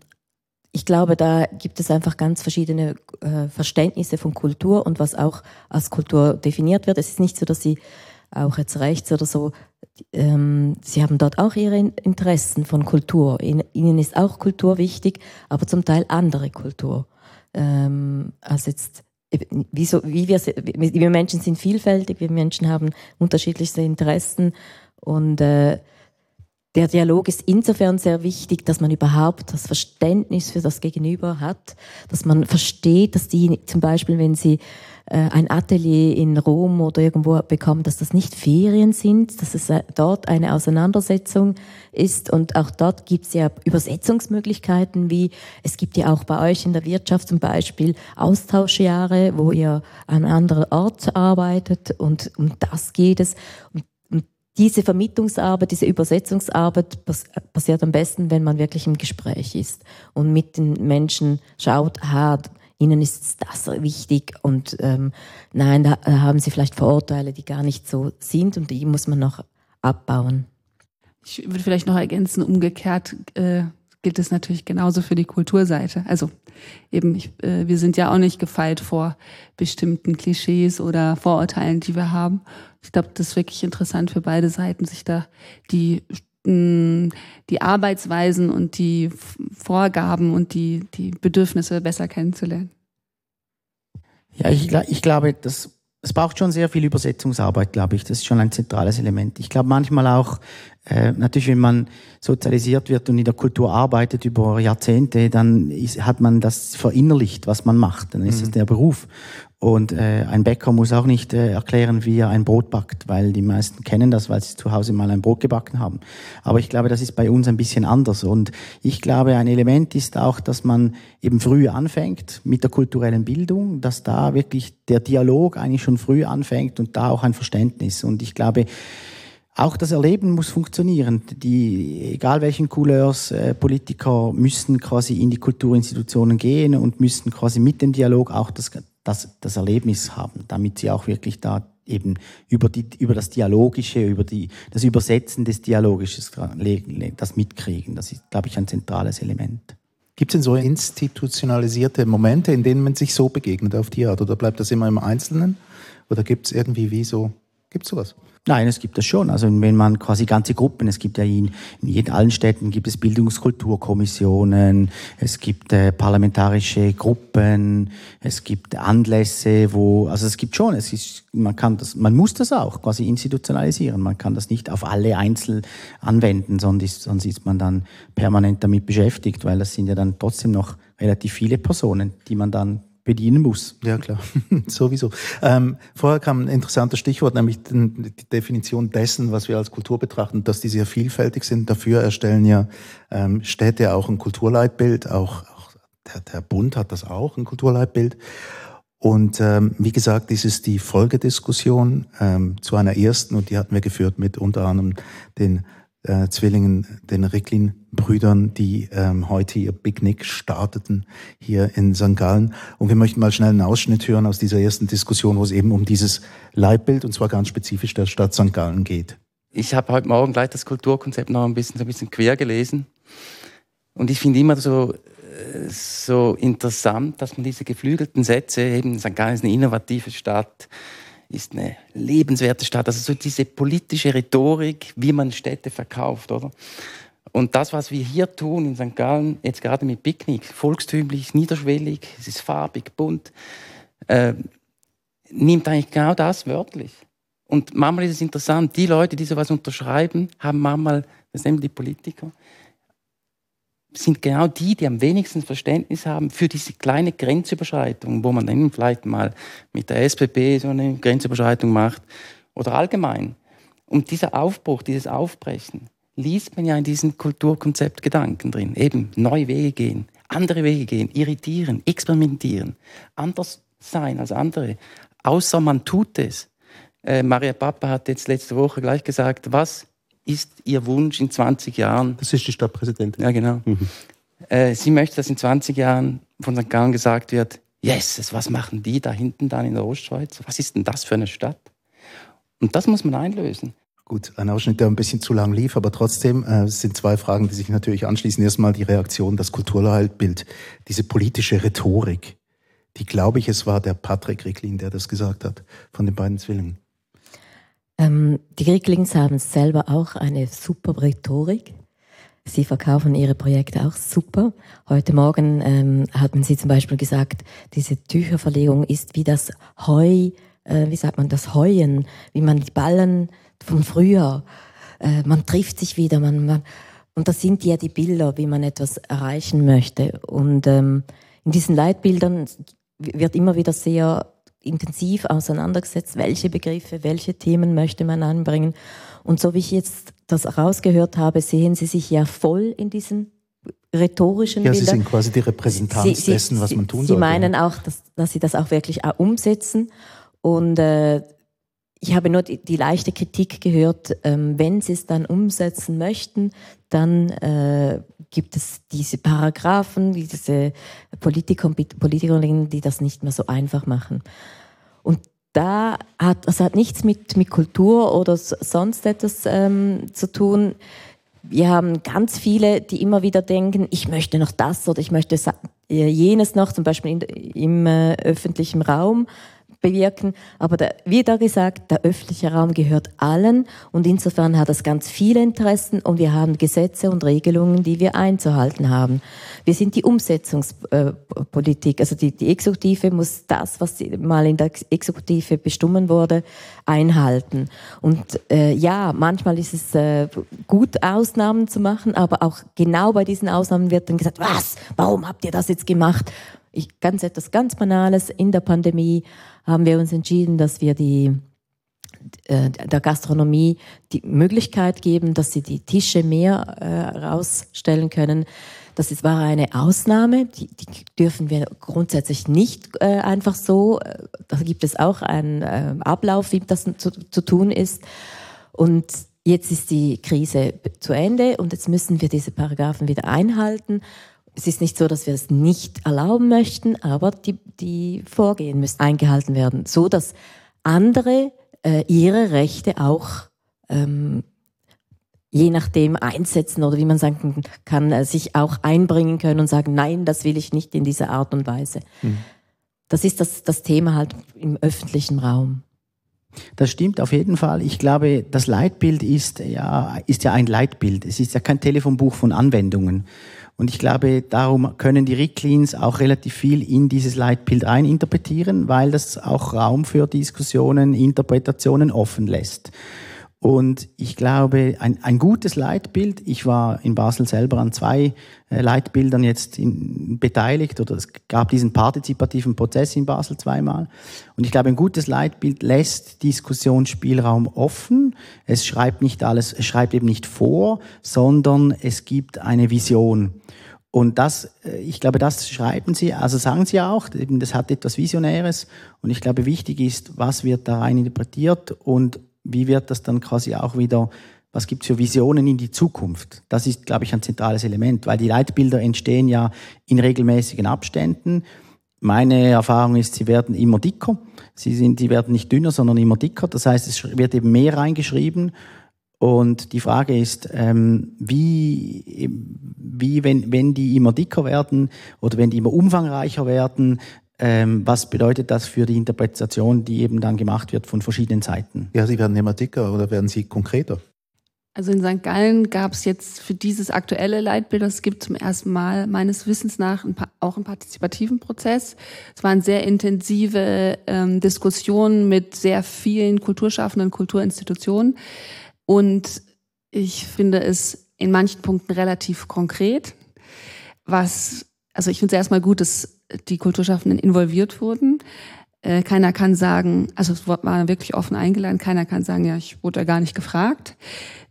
ich glaube, da gibt es einfach ganz verschiedene äh, Verständnisse von Kultur und was auch als Kultur definiert wird. Es ist nicht so, dass sie auch jetzt rechts oder so, ähm, sie haben dort auch ihre Interessen von Kultur. ihnen ist auch Kultur wichtig, aber zum Teil andere Kultur. Ähm, als jetzt wie, so, wie wir, wir Menschen sind vielfältig, wir Menschen haben unterschiedlichste Interessen und äh, der Dialog ist insofern sehr wichtig, dass man überhaupt das Verständnis für das Gegenüber hat, dass man versteht, dass die zum Beispiel, wenn sie äh, ein Atelier in Rom oder irgendwo bekommen, dass das nicht Ferien sind, dass es äh, dort eine Auseinandersetzung ist und auch dort gibt es ja Übersetzungsmöglichkeiten, wie es gibt ja auch bei euch in der Wirtschaft zum Beispiel Austauschjahre, wo ihr an einem anderen Ort arbeitet und um das geht es. Und diese Vermittlungsarbeit, diese Übersetzungsarbeit passiert am besten, wenn man wirklich im Gespräch ist und mit den Menschen schaut, aha, ihnen ist das wichtig und ähm, nein, da haben sie vielleicht Vorurteile, die gar nicht so sind und die muss man noch abbauen. Ich würde vielleicht noch ergänzen, umgekehrt äh, gilt es natürlich genauso für die Kulturseite. Also eben, ich, äh, wir sind ja auch nicht gefeit vor bestimmten Klischees oder Vorurteilen, die wir haben. Ich glaube, das ist wirklich interessant für beide Seiten, sich da die die Arbeitsweisen und die Vorgaben und die, die Bedürfnisse besser kennenzulernen. Ja, ich, ich glaube, das, es braucht schon sehr viel Übersetzungsarbeit, glaube ich. Das ist schon ein zentrales Element. Ich glaube manchmal auch, äh, natürlich, wenn man sozialisiert wird und in der Kultur arbeitet über Jahrzehnte, dann ist, hat man das verinnerlicht, was man macht. Dann ist es mhm. der Beruf. Und äh, ein Bäcker muss auch nicht äh, erklären, wie er ein Brot backt, weil die meisten kennen das, weil sie zu Hause mal ein Brot gebacken haben. Aber ich glaube, das ist bei uns ein bisschen anders. Und ich glaube, ein Element ist auch, dass man eben früh anfängt mit der kulturellen Bildung, dass da wirklich der Dialog eigentlich schon früh anfängt und da auch ein Verständnis. Und ich glaube, auch das Erleben muss funktionieren. Die, egal welchen Couleurs, äh, Politiker müssen quasi in die Kulturinstitutionen gehen und müssen quasi mit dem Dialog auch das, das, das Erlebnis haben, damit sie auch wirklich da eben über, die, über das Dialogische, über die, das Übersetzen des Dialogisches das mitkriegen. Das ist, glaube ich, ein zentrales Element. Gibt es denn so institutionalisierte Momente, in denen man sich so begegnet auf die Art? Oder bleibt das immer im Einzelnen? Oder gibt es irgendwie wie so, gibt es sowas? Nein, es gibt das schon. Also wenn man quasi ganze Gruppen, es gibt ja in, in allen Städten gibt es Bildungskulturkommissionen, es gibt äh, parlamentarische Gruppen, es gibt Anlässe, wo, also es gibt schon, es ist, man kann das, man muss das auch quasi institutionalisieren. Man kann das nicht auf alle einzeln anwenden, sonst ist, sonst ist man dann permanent damit beschäftigt, weil das sind ja dann trotzdem noch relativ viele Personen, die man dann bedienen muss. Ja, klar, sowieso. Ähm, vorher kam ein interessantes Stichwort, nämlich die Definition dessen, was wir als Kultur betrachten, dass die sehr vielfältig sind. Dafür erstellen ja ähm, Städte auch ein Kulturleitbild, auch, auch der, der Bund hat das auch, ein Kulturleitbild. Und ähm, wie gesagt, dies ist die Folgediskussion ähm, zu einer ersten und die hatten wir geführt mit unter anderem den äh, Zwillingen, den Ricklin-Brüdern, die ähm, heute ihr Picknick starteten hier in St. Gallen. Und wir möchten mal schnell einen Ausschnitt hören aus dieser ersten Diskussion, wo es eben um dieses Leitbild und zwar ganz spezifisch der Stadt St. Gallen geht. Ich habe heute Morgen gleich das Kulturkonzept noch ein bisschen, so ein bisschen quer gelesen. Und ich finde immer so, äh, so interessant, dass man diese geflügelten Sätze, eben St. Gallen ist eine innovative Stadt, ist eine lebenswerte Stadt. Also so diese politische Rhetorik, wie man Städte verkauft, oder? Und das, was wir hier tun in St. Gallen, jetzt gerade mit Picknick, volkstümlich, niederschwellig, es ist farbig, bunt, äh, nimmt eigentlich genau das wörtlich. Und manchmal ist es interessant, die Leute, die sowas unterschreiben, haben manchmal, das nehmen die Politiker, sind genau die, die am wenigsten Verständnis haben für diese kleine Grenzüberschreitung, wo man dann vielleicht mal mit der SPP so eine Grenzüberschreitung macht oder allgemein. Und dieser Aufbruch, dieses Aufbrechen, liest man ja in diesem Kulturkonzept Gedanken drin. Eben neue Wege gehen, andere Wege gehen, irritieren, experimentieren, anders sein als andere. Außer man tut es. Äh, Maria Papa hat jetzt letzte Woche gleich gesagt, was ist ihr Wunsch in 20 Jahren. Das ist die Stadtpräsidentin. Ja, genau. Mhm. Äh, sie möchte, dass in 20 Jahren von St. Gallen gesagt wird, yes, was machen die da hinten dann in der Ostschweiz? Was ist denn das für eine Stadt? Und das muss man einlösen. Gut, ein Ausschnitt, der ein bisschen zu lang lief, aber trotzdem äh, sind zwei Fragen, die sich natürlich anschließen. Erstmal die Reaktion, das Kulturleitbild, diese politische Rhetorik, die glaube ich, es war der Patrick Ricklin, der das gesagt hat, von den beiden Zwillingen. Ähm, die Ricklings haben selber auch eine super Rhetorik. Sie verkaufen ihre Projekte auch super. Heute Morgen ähm, hatten Sie zum Beispiel gesagt, diese Tücherverlegung ist wie das Heu, äh, wie sagt man, das Heuen, wie man die Ballen vom Frühjahr, äh, man trifft sich wieder, man, man, und das sind ja die Bilder, wie man etwas erreichen möchte. Und ähm, in diesen Leitbildern wird immer wieder sehr intensiv auseinandergesetzt, welche Begriffe, welche Themen möchte man anbringen. Und so wie ich jetzt das rausgehört habe, sehen Sie sich ja voll in diesen rhetorischen ja, Bildern. Sie sind quasi die Repräsentanz Sie, dessen, was man tun Sie sollte. Sie meinen auch, dass, dass Sie das auch wirklich auch umsetzen. Und äh, ich habe nur die, die leichte Kritik gehört, ähm, wenn Sie es dann umsetzen möchten, dann äh, gibt es diese Paragraphen, diese Politiker Politikerinnen, die das nicht mehr so einfach machen. Und da hat, das hat nichts mit, mit Kultur oder sonst etwas ähm, zu tun. Wir haben ganz viele, die immer wieder denken, ich möchte noch das oder ich möchte äh, jenes noch, zum Beispiel in, im äh, öffentlichen Raum bewirken. Aber der, wie da gesagt, der öffentliche Raum gehört allen und insofern hat es ganz viele Interessen und wir haben Gesetze und Regelungen, die wir einzuhalten haben. Wir sind die Umsetzungspolitik, also die, die Exekutive muss das, was mal in der Exekutive bestimmen wurde, einhalten. Und äh, ja, manchmal ist es äh, gut, Ausnahmen zu machen, aber auch genau bei diesen Ausnahmen wird dann gesagt, was, warum habt ihr das jetzt gemacht? Ich, ganz etwas ganz Banales in der Pandemie haben wir uns entschieden, dass wir die äh, der Gastronomie die Möglichkeit geben, dass sie die Tische mehr äh, rausstellen können. Das ist, war eine Ausnahme, die, die dürfen wir grundsätzlich nicht äh, einfach so. Äh, da gibt es auch einen äh, Ablauf, wie das zu, zu tun ist. Und jetzt ist die Krise zu Ende und jetzt müssen wir diese Paragraphen wieder einhalten. Es ist nicht so, dass wir es nicht erlauben möchten, aber die, die Vorgehen müssen eingehalten werden, so dass andere äh, ihre Rechte auch ähm, je nachdem einsetzen oder wie man sagen kann, äh, sich auch einbringen können und sagen, nein, das will ich nicht in dieser Art und Weise. Mhm. Das ist das, das Thema halt im öffentlichen Raum. Das stimmt auf jeden Fall. Ich glaube, das Leitbild ist ja, ist ja ein Leitbild. Es ist ja kein Telefonbuch von Anwendungen. Und ich glaube, darum können die Ricklins auch relativ viel in dieses Leitbild eininterpretieren, weil das auch Raum für Diskussionen, Interpretationen offen lässt. Und ich glaube, ein, ein gutes Leitbild, ich war in Basel selber an zwei äh, Leitbildern jetzt in, beteiligt oder es gab diesen partizipativen Prozess in Basel zweimal. Und ich glaube, ein gutes Leitbild lässt Diskussionsspielraum offen. Es schreibt nicht alles, es schreibt eben nicht vor, sondern es gibt eine Vision. Und das, äh, ich glaube, das schreiben Sie, also sagen Sie auch, das hat etwas Visionäres. Und ich glaube, wichtig ist, was wird da rein interpretiert und wie wird das dann quasi auch wieder, was gibt es für Visionen in die Zukunft? Das ist, glaube ich, ein zentrales Element, weil die Leitbilder entstehen ja in regelmäßigen Abständen. Meine Erfahrung ist, sie werden immer dicker. Sie, sind, sie werden nicht dünner, sondern immer dicker. Das heißt, es wird eben mehr reingeschrieben. Und die Frage ist, ähm, wie, wie wenn, wenn die immer dicker werden oder wenn die immer umfangreicher werden, was bedeutet das für die Interpretation, die eben dann gemacht wird von verschiedenen Seiten? Ja, sie werden immer dicker oder werden sie konkreter? Also in St. Gallen gab es jetzt für dieses aktuelle Leitbild, das gibt zum ersten Mal meines Wissens nach auch einen partizipativen Prozess. Es waren sehr intensive ähm, Diskussionen mit sehr vielen Kulturschaffenden, Kulturinstitutionen. Und ich finde es in manchen Punkten relativ konkret. Was, also ich finde es erstmal gut, dass die Kulturschaffenden involviert wurden. Äh, keiner kann sagen, also es war wirklich offen eingeladen, keiner kann sagen, ja, ich wurde da gar nicht gefragt.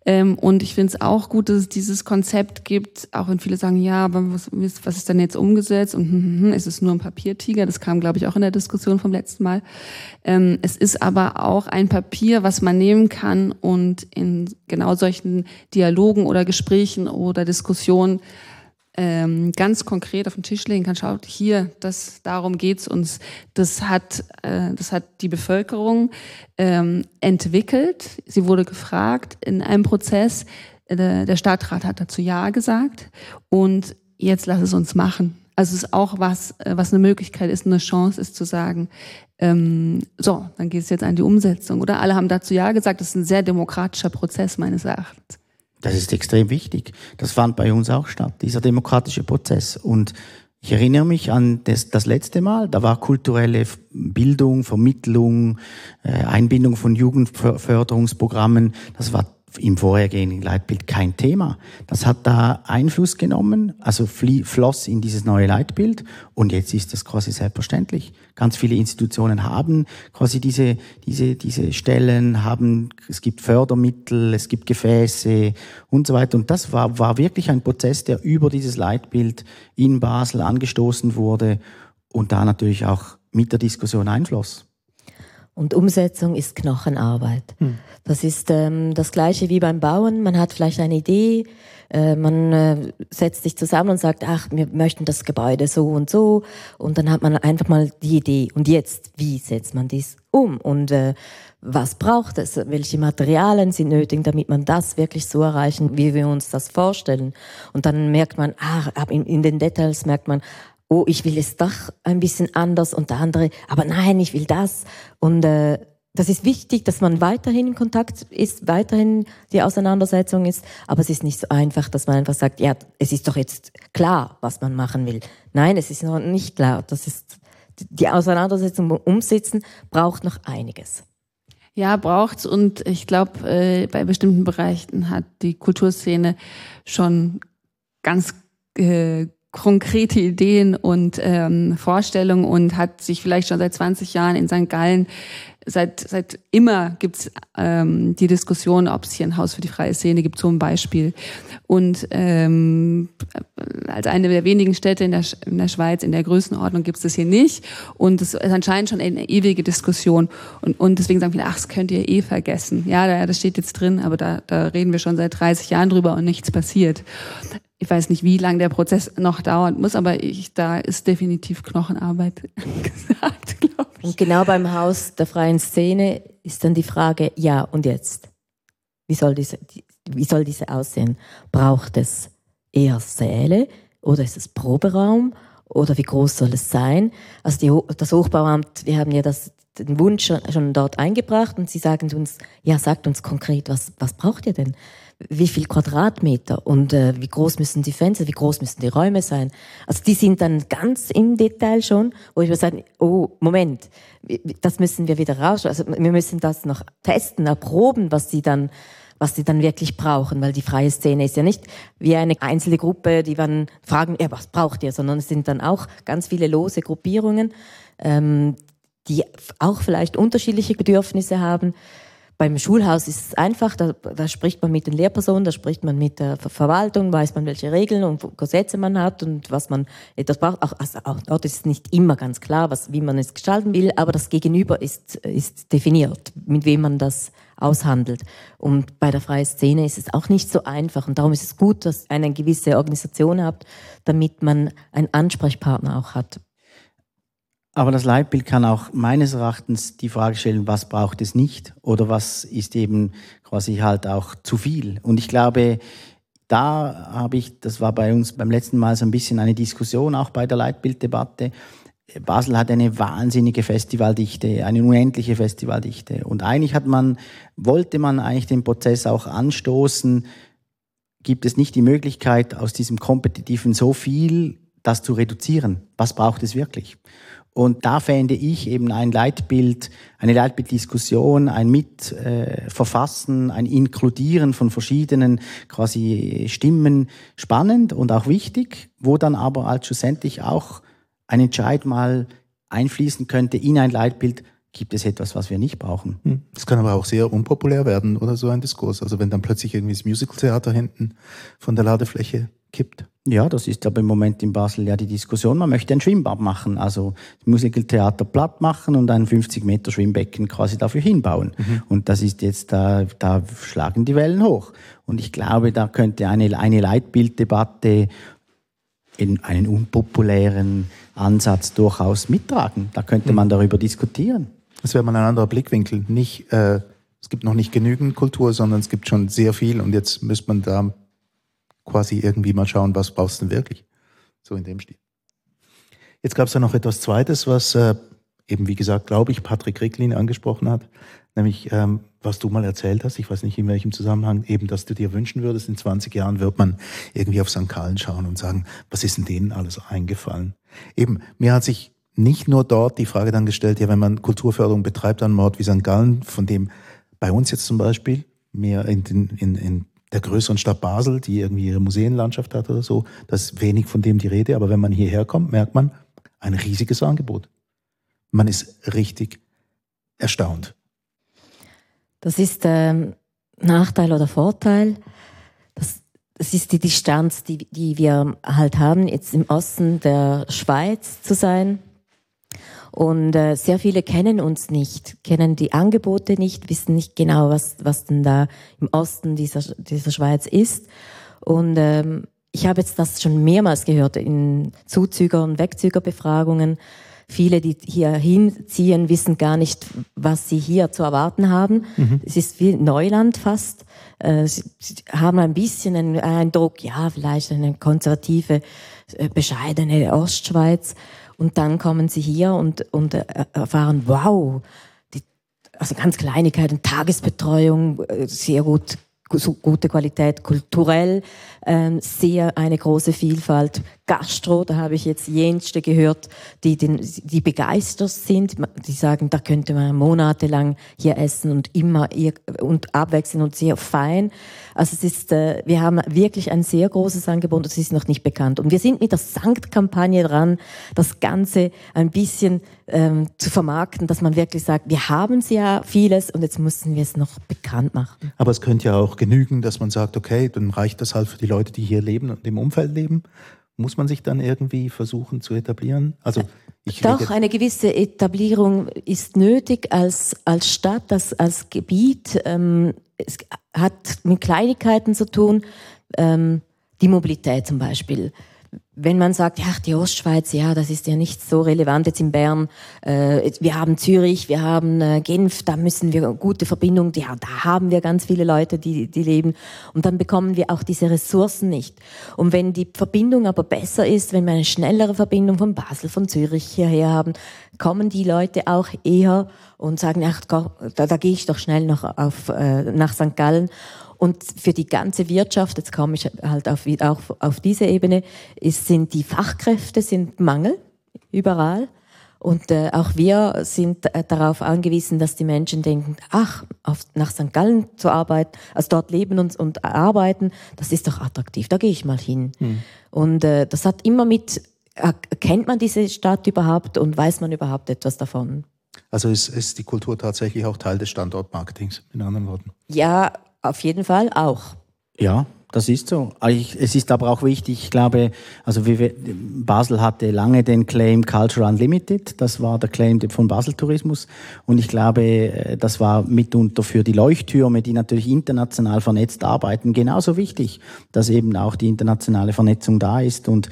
Ähm, und ich finde es auch gut, dass es dieses Konzept gibt, auch wenn viele sagen, ja, aber was, was ist denn jetzt umgesetzt und hm, hm, hm, ist es nur ein Papiertiger? Das kam, glaube ich, auch in der Diskussion vom letzten Mal. Ähm, es ist aber auch ein Papier, was man nehmen kann und in genau solchen Dialogen oder Gesprächen oder Diskussionen ähm, ganz konkret auf den Tisch legen kann, schaut hier, das, darum geht's uns. Das hat, äh, das hat die Bevölkerung ähm, entwickelt. Sie wurde gefragt in einem Prozess. Äh, der Stadtrat hat dazu Ja gesagt und jetzt lass es uns machen. Also es ist auch was, äh, was eine Möglichkeit ist, eine Chance ist zu sagen, ähm, so, dann geht es jetzt an die Umsetzung. Oder alle haben dazu Ja gesagt. Das ist ein sehr demokratischer Prozess meines Erachtens. Das ist extrem wichtig. Das fand bei uns auch statt, dieser demokratische Prozess. Und ich erinnere mich an das, das letzte Mal, da war kulturelle Bildung, Vermittlung, äh, Einbindung von Jugendförderungsprogrammen, das war im vorhergehenden Leitbild kein Thema. Das hat da Einfluss genommen, also floss in dieses neue Leitbild und jetzt ist das quasi selbstverständlich. Ganz viele Institutionen haben quasi diese, diese, diese Stellen, haben, es gibt Fördermittel, es gibt Gefäße und so weiter. Und das war, war wirklich ein Prozess, der über dieses Leitbild in Basel angestoßen wurde und da natürlich auch mit der Diskussion einfloss. Und Umsetzung ist Knochenarbeit. Hm. Das ist ähm, das Gleiche wie beim Bauen. Man hat vielleicht eine Idee, äh, man äh, setzt sich zusammen und sagt, ach, wir möchten das Gebäude so und so. Und dann hat man einfach mal die Idee. Und jetzt, wie setzt man dies um? Und äh, was braucht es? Welche Materialien sind nötig, damit man das wirklich so erreichen, wie wir uns das vorstellen? Und dann merkt man, ah, in, in den Details merkt man, oh, ich will das Dach ein bisschen anders und der andere, aber nein, ich will das. Und äh, das ist wichtig, dass man weiterhin in Kontakt ist, weiterhin die Auseinandersetzung ist, aber es ist nicht so einfach, dass man einfach sagt, ja, es ist doch jetzt klar, was man machen will. Nein, es ist noch nicht klar. Das ist die Auseinandersetzung umsetzen braucht noch einiges. Ja, braucht's und ich glaube, äh, bei bestimmten Bereichen hat die Kulturszene schon ganz äh, konkrete Ideen und ähm, Vorstellungen und hat sich vielleicht schon seit 20 Jahren in St. Gallen seit seit immer gibt's ähm, die Diskussion, ob es hier ein Haus für die freie Szene gibt, zum Beispiel. Und ähm, als eine der wenigen Städte in der, in der Schweiz in der Größenordnung gibt es das hier nicht. Und es ist anscheinend schon eine ewige Diskussion. Und, und deswegen sagen viele, ach, das könnt ihr eh vergessen. Ja, das steht jetzt drin, aber da, da reden wir schon seit 30 Jahren drüber und nichts passiert ich weiß nicht, wie lange der Prozess noch dauern muss, aber ich, da ist definitiv Knochenarbeit gesagt, glaube ich. Und genau beim Haus der freien Szene ist dann die Frage, ja, und jetzt? Wie soll diese, wie soll diese aussehen? Braucht es eher Säle oder ist es Proberaum oder wie groß soll es sein? Also die, das Hochbauamt, wir haben ja das, den Wunsch schon, dort eingebracht und sie sagen uns, ja, sagt uns konkret, was, was braucht ihr denn? wie viel Quadratmeter und äh, wie groß müssen die Fenster, wie groß müssen die Räume sein. Also die sind dann ganz im Detail schon, wo ich mir sage, oh, Moment, das müssen wir wieder raus. Also wir müssen das noch testen, erproben, was sie dann was sie dann wirklich brauchen, weil die freie Szene ist ja nicht wie eine einzelne Gruppe, die dann fragen, ja, was braucht ihr, sondern es sind dann auch ganz viele lose Gruppierungen, ähm, die auch vielleicht unterschiedliche Bedürfnisse haben. Beim Schulhaus ist es einfach, da, da, spricht man mit den Lehrpersonen, da spricht man mit der Verwaltung, weiß man, welche Regeln und Gesetze man hat und was man etwas braucht. Auch, also auch dort ist es nicht immer ganz klar, was, wie man es gestalten will, aber das Gegenüber ist, ist definiert, mit wem man das aushandelt. Und bei der freien Szene ist es auch nicht so einfach. Und darum ist es gut, dass ihr eine gewisse Organisation habt, damit man einen Ansprechpartner auch hat. Aber das Leitbild kann auch meines Erachtens die Frage stellen, was braucht es nicht oder was ist eben quasi halt auch zu viel. Und ich glaube, da habe ich, das war bei uns beim letzten Mal so ein bisschen eine Diskussion, auch bei der Leitbilddebatte. Basel hat eine wahnsinnige Festivaldichte, eine unendliche Festivaldichte. Und eigentlich hat man, wollte man eigentlich den Prozess auch anstoßen, gibt es nicht die Möglichkeit, aus diesem Kompetitiven so viel das zu reduzieren. Was braucht es wirklich? Und da fände ich eben ein Leitbild, eine Leitbilddiskussion, ein Mitverfassen, ein Inkludieren von verschiedenen quasi Stimmen spannend und auch wichtig, wo dann aber als schlussendlich auch ein Entscheid mal einfließen könnte in ein Leitbild, gibt es etwas, was wir nicht brauchen. Hm. Das kann aber auch sehr unpopulär werden oder so ein Diskurs. Also wenn dann plötzlich irgendwie das Musicaltheater hinten von der Ladefläche kippt. Ja, das ist aber im Moment in Basel ja die Diskussion. Man möchte ein Schwimmbad machen, also das Musicaltheater platt machen und ein 50 Meter Schwimmbecken quasi dafür hinbauen. Mhm. Und das ist jetzt, da, da schlagen die Wellen hoch. Und ich glaube, da könnte eine, eine Leitbilddebatte in einen unpopulären Ansatz durchaus mittragen. Da könnte man mhm. darüber diskutieren. Das wäre mal ein anderer Blickwinkel. Nicht, äh, es gibt noch nicht genügend Kultur, sondern es gibt schon sehr viel und jetzt müsste man da quasi irgendwie mal schauen, was brauchst du denn wirklich? So in dem Stil. Jetzt gab es da noch etwas Zweites, was äh, eben, wie gesagt, glaube ich, Patrick Ricklin angesprochen hat, nämlich ähm, was du mal erzählt hast, ich weiß nicht in welchem Zusammenhang, eben, dass du dir wünschen würdest, in 20 Jahren wird man irgendwie auf St. Gallen schauen und sagen, was ist denn denen alles eingefallen? Eben, mir hat sich nicht nur dort die Frage dann gestellt, ja, wenn man Kulturförderung betreibt an Ort wie St. Gallen, von dem bei uns jetzt zum Beispiel mehr in, in, in der größeren Stadt Basel, die irgendwie ihre Museenlandschaft hat oder so, da ist wenig von dem die Rede, aber wenn man hierher kommt, merkt man ein riesiges Angebot. Man ist richtig erstaunt. Das ist ähm, Nachteil oder Vorteil. Das ist die Distanz, die, die wir halt haben, jetzt im Osten der Schweiz zu sein. Und äh, sehr viele kennen uns nicht, kennen die Angebote nicht, wissen nicht genau, was, was denn da im Osten dieser, dieser Schweiz ist. Und ähm, ich habe jetzt das schon mehrmals gehört in Zuzüger- und Wegzügerbefragungen. Viele, die hier hinziehen, wissen gar nicht, was sie hier zu erwarten haben. Mhm. Es ist wie Neuland fast. Äh, sie, haben ein bisschen einen Eindruck, ja, vielleicht eine konservative, äh, bescheidene Ostschweiz. Und dann kommen sie hier und, und äh, erfahren, wow, die, also ganz Kleinigkeiten, Tagesbetreuung, sehr gut so gute Qualität kulturell, ähm, sehr eine große Vielfalt. Gastro, da habe ich jetzt jenste gehört, die, den, die begeistert sind, die sagen, da könnte man monatelang hier essen und immer und abwechseln und sehr fein. Also es ist, äh, wir haben wirklich ein sehr großes Angebot, das ist noch nicht bekannt. Und wir sind mit der Sankt-Kampagne dran, das Ganze ein bisschen ähm, zu vermarkten, dass man wirklich sagt, wir haben ja vieles und jetzt müssen wir es noch bekannt machen. Aber es könnte ja auch genügen, dass man sagt, okay, dann reicht das halt für die Leute, die hier leben und im Umfeld leben. Muss man sich dann irgendwie versuchen zu etablieren? Also ich Doch, eine gewisse Etablierung ist nötig als, als Stadt, als, als Gebiet. Ähm, es hat mit Kleinigkeiten zu tun. Ähm, die Mobilität zum Beispiel wenn man sagt, ja, die Ostschweiz, ja, das ist ja nicht so relevant jetzt in Bern. Äh, wir haben Zürich, wir haben äh, Genf, da müssen wir gute Verbindungen, ja, da haben wir ganz viele Leute, die, die leben. Und dann bekommen wir auch diese Ressourcen nicht. Und wenn die Verbindung aber besser ist, wenn wir eine schnellere Verbindung von Basel, von Zürich hierher haben, kommen die Leute auch eher und sagen, ach, da, da gehe ich doch schnell noch auf, äh, nach St. Gallen. Und für die ganze Wirtschaft, jetzt komme ich halt auf, auch auf diese Ebene, ist, sind die Fachkräfte sind Mangel überall. Und äh, auch wir sind äh, darauf angewiesen, dass die Menschen denken, ach, auf, nach St. Gallen zu arbeiten, also dort leben und, und arbeiten, das ist doch attraktiv, da gehe ich mal hin. Hm. Und äh, das hat immer mit, kennt man diese Stadt überhaupt und weiß man überhaupt etwas davon? Also ist, ist die Kultur tatsächlich auch Teil des Standortmarketings, in anderen Worten? Ja, auf jeden Fall auch. Ja, das ist so. Es ist aber auch wichtig, ich glaube, also Basel hatte lange den Claim Culture Unlimited, das war der Claim von Basel Tourismus und ich glaube, äh, das war mitunter für die Leuchttürme, die natürlich international vernetzt arbeiten, genauso wichtig, dass eben auch die internationale Vernetzung da ist und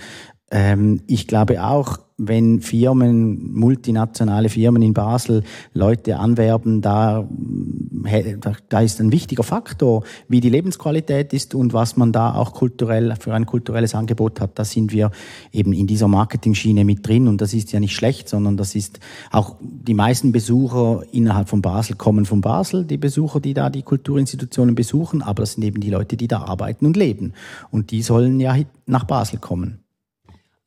ähm, ich glaube auch, wenn Firmen, multinationale Firmen in Basel Leute anwerben, da, da ist ein wichtiger Faktor, wie die Lebensqualität ist und was man da auch kulturell für ein kulturelles Angebot hat. Da sind wir eben in dieser Marketing-Schiene mit drin und das ist ja nicht schlecht, sondern das ist auch die meisten Besucher innerhalb von Basel kommen von Basel, die Besucher, die da die Kulturinstitutionen besuchen, aber das sind eben die Leute, die da arbeiten und leben und die sollen ja nach Basel kommen.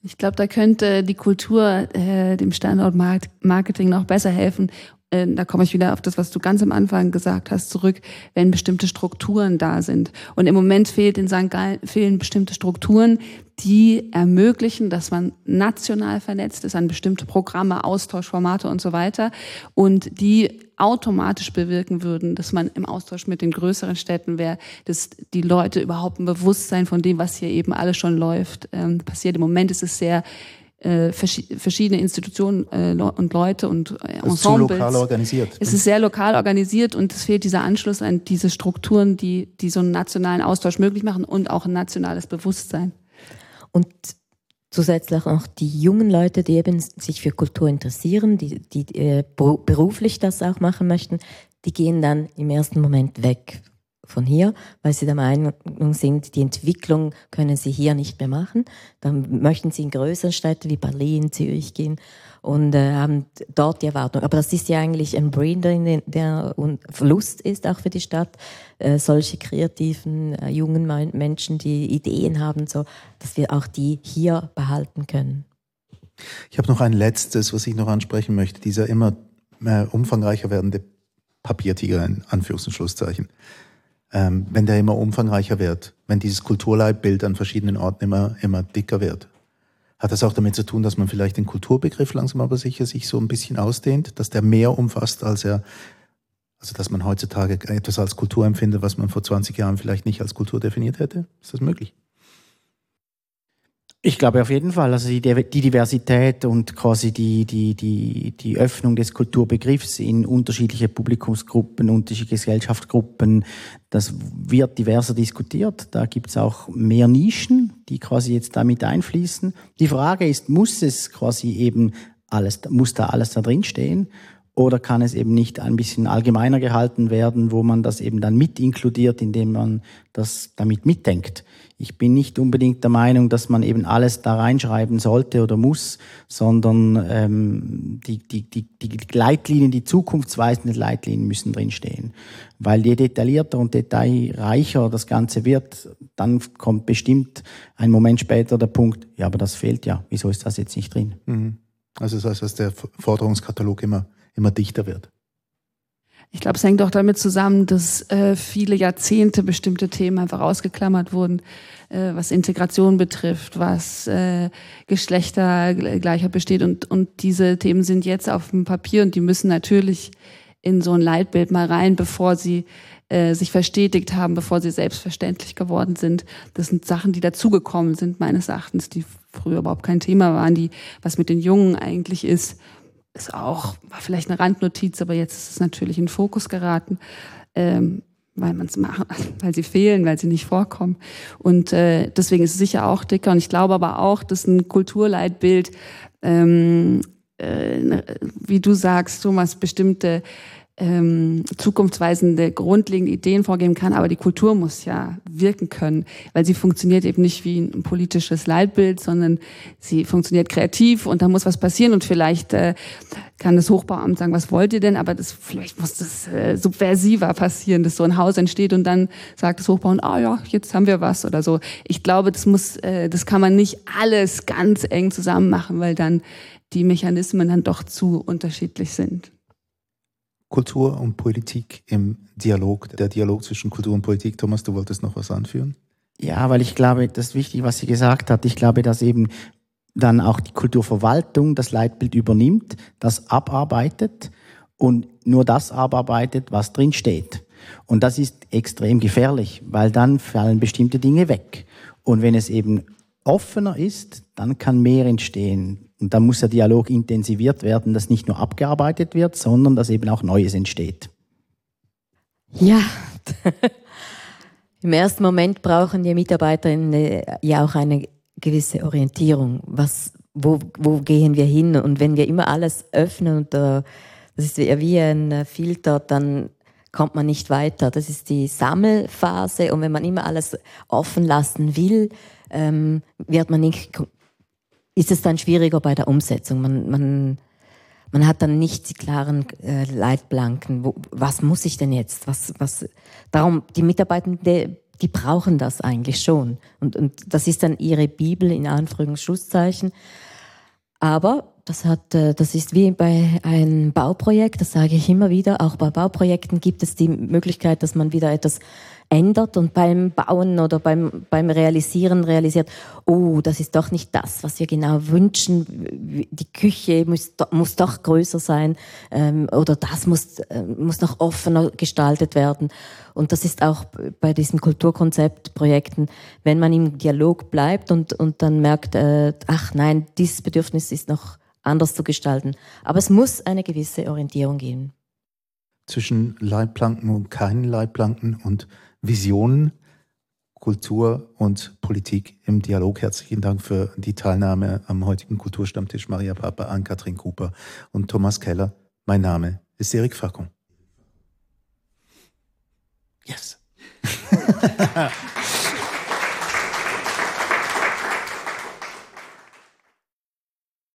Ich glaube, da könnte die Kultur äh, dem Standort Marketing noch besser helfen, äh, da komme ich wieder auf das, was du ganz am Anfang gesagt hast, zurück, wenn bestimmte Strukturen da sind. Und im Moment fehlt in St. Gallen, fehlen bestimmte Strukturen, die ermöglichen, dass man national vernetzt ist an bestimmte Programme, Austauschformate und so weiter und die automatisch bewirken würden, dass man im Austausch mit den größeren Städten wäre, dass die Leute überhaupt ein Bewusstsein von dem, was hier eben alles schon läuft, ähm, passiert. Im Moment ist es sehr äh, verschiedene Institutionen äh, und Leute und äh, Ensembles. Zu lokal organisiert. Es ist sehr lokal organisiert und es fehlt dieser Anschluss an diese Strukturen, die, die so einen nationalen Austausch möglich machen und auch ein nationales Bewusstsein. Und zusätzlich auch die jungen Leute, die eben sich für Kultur interessieren, die, die äh, beruflich das auch machen möchten, die gehen dann im ersten Moment weg von hier, weil sie der Meinung sind, die Entwicklung können sie hier nicht mehr machen. Dann möchten sie in größere Städte wie Berlin, Zürich gehen und äh, haben dort die Erwartung. Aber das ist ja eigentlich ein Brain, der, der Verlust ist auch für die Stadt. Äh, solche kreativen äh, jungen Menschen, die Ideen haben, so, dass wir auch die hier behalten können. Ich habe noch ein letztes, was ich noch ansprechen möchte. Dieser immer äh, umfangreicher werdende Papiertiger in Anführungs- und Schlusszeichen ähm, wenn der immer umfangreicher wird, wenn dieses Kulturleitbild an verschiedenen Orten immer, immer dicker wird. Hat das auch damit zu tun, dass man vielleicht den Kulturbegriff langsam aber sicher sich so ein bisschen ausdehnt, dass der mehr umfasst, als er, also dass man heutzutage etwas als Kultur empfindet, was man vor 20 Jahren vielleicht nicht als Kultur definiert hätte? Ist das möglich? Ich glaube auf jeden Fall. Also die, Diversität und quasi die, die, die, die Öffnung des Kulturbegriffs in unterschiedliche Publikumsgruppen, unterschiedliche Gesellschaftsgruppen, das wird diverser diskutiert. Da gibt es auch mehr Nischen, die quasi jetzt damit einfließen. Die Frage ist, muss es quasi eben alles, muss da alles da drin stehen? Oder kann es eben nicht ein bisschen allgemeiner gehalten werden, wo man das eben dann mit inkludiert, indem man das damit mitdenkt? Ich bin nicht unbedingt der Meinung, dass man eben alles da reinschreiben sollte oder muss, sondern ähm, die, die, die, die Leitlinien, die zukunftsweisenden Leitlinien müssen drinstehen. Weil je detaillierter und detailreicher das Ganze wird, dann kommt bestimmt ein Moment später der Punkt, ja, aber das fehlt ja. Wieso ist das jetzt nicht drin? Mhm. Also das heißt, dass der Forderungskatalog immer, immer dichter wird. Ich glaube, es hängt auch damit zusammen, dass äh, viele Jahrzehnte bestimmte Themen einfach ausgeklammert wurden, äh, was Integration betrifft, was äh, Geschlechtergleichheit besteht. Und, und diese Themen sind jetzt auf dem Papier und die müssen natürlich in so ein Leitbild mal rein, bevor sie äh, sich verstetigt haben, bevor sie selbstverständlich geworden sind. Das sind Sachen, die dazugekommen sind, meines Erachtens, die früher überhaupt kein Thema waren, die, was mit den Jungen eigentlich ist ist auch, war vielleicht eine Randnotiz, aber jetzt ist es natürlich in Fokus geraten, ähm, weil man es macht, weil sie fehlen, weil sie nicht vorkommen. Und äh, deswegen ist es sicher auch dicker. Und ich glaube aber auch, dass ein Kulturleitbild, ähm, äh, wie du sagst, Thomas, bestimmte ähm, zukunftsweisende, grundlegende Ideen vorgeben kann, aber die Kultur muss ja wirken können, weil sie funktioniert eben nicht wie ein politisches Leitbild, sondern sie funktioniert kreativ und da muss was passieren und vielleicht äh, kann das Hochbauamt sagen, was wollt ihr denn, aber das, vielleicht muss das äh, subversiver passieren, dass so ein Haus entsteht und dann sagt das Hochbauamt, ah ja, jetzt haben wir was oder so. Ich glaube, das muss, äh, das kann man nicht alles ganz eng zusammen machen, weil dann die Mechanismen dann doch zu unterschiedlich sind. Kultur und Politik im Dialog, der Dialog zwischen Kultur und Politik. Thomas, du wolltest noch was anführen? Ja, weil ich glaube, das ist wichtig, was sie gesagt hat. Ich glaube, dass eben dann auch die Kulturverwaltung das Leitbild übernimmt, das abarbeitet und nur das abarbeitet, was drin steht. Und das ist extrem gefährlich, weil dann fallen bestimmte Dinge weg. Und wenn es eben offener ist, dann kann mehr entstehen. Und dann muss der Dialog intensiviert werden, dass nicht nur abgearbeitet wird, sondern dass eben auch Neues entsteht. Ja, im ersten Moment brauchen die Mitarbeiterinnen äh, ja auch eine gewisse Orientierung. Was, wo, wo gehen wir hin? Und wenn wir immer alles öffnen und uh, das ist wie ein Filter, dann kommt man nicht weiter. Das ist die Sammelphase und wenn man immer alles offen lassen will, ähm, wird man nicht ist es dann schwieriger bei der Umsetzung. Man, man, man hat dann nicht die klaren äh, Leitplanken. Wo, was muss ich denn jetzt? Was, was, darum, die Mitarbeitenden, die brauchen das eigentlich schon. Und, und das ist dann ihre Bibel in Anführungs- Schlusszeichen. Aber das, hat, äh, das ist wie bei einem Bauprojekt, das sage ich immer wieder. Auch bei Bauprojekten gibt es die Möglichkeit, dass man wieder etwas ändert und beim Bauen oder beim, beim Realisieren realisiert, oh, das ist doch nicht das, was wir genau wünschen. Die Küche muss, muss doch größer sein ähm, oder das muss, äh, muss noch offener gestaltet werden. Und das ist auch bei diesen Kulturkonzeptprojekten, wenn man im Dialog bleibt und, und dann merkt, äh, ach nein, dieses Bedürfnis ist noch anders zu gestalten. Aber es muss eine gewisse Orientierung geben. Zwischen Leitplanken und keinen Leitplanken und Visionen, Kultur und Politik im Dialog. Herzlichen Dank für die Teilnahme am heutigen Kulturstammtisch Maria Papa, Ann-Kathrin Cooper und Thomas Keller. Mein Name ist Erik Fackung. Yes.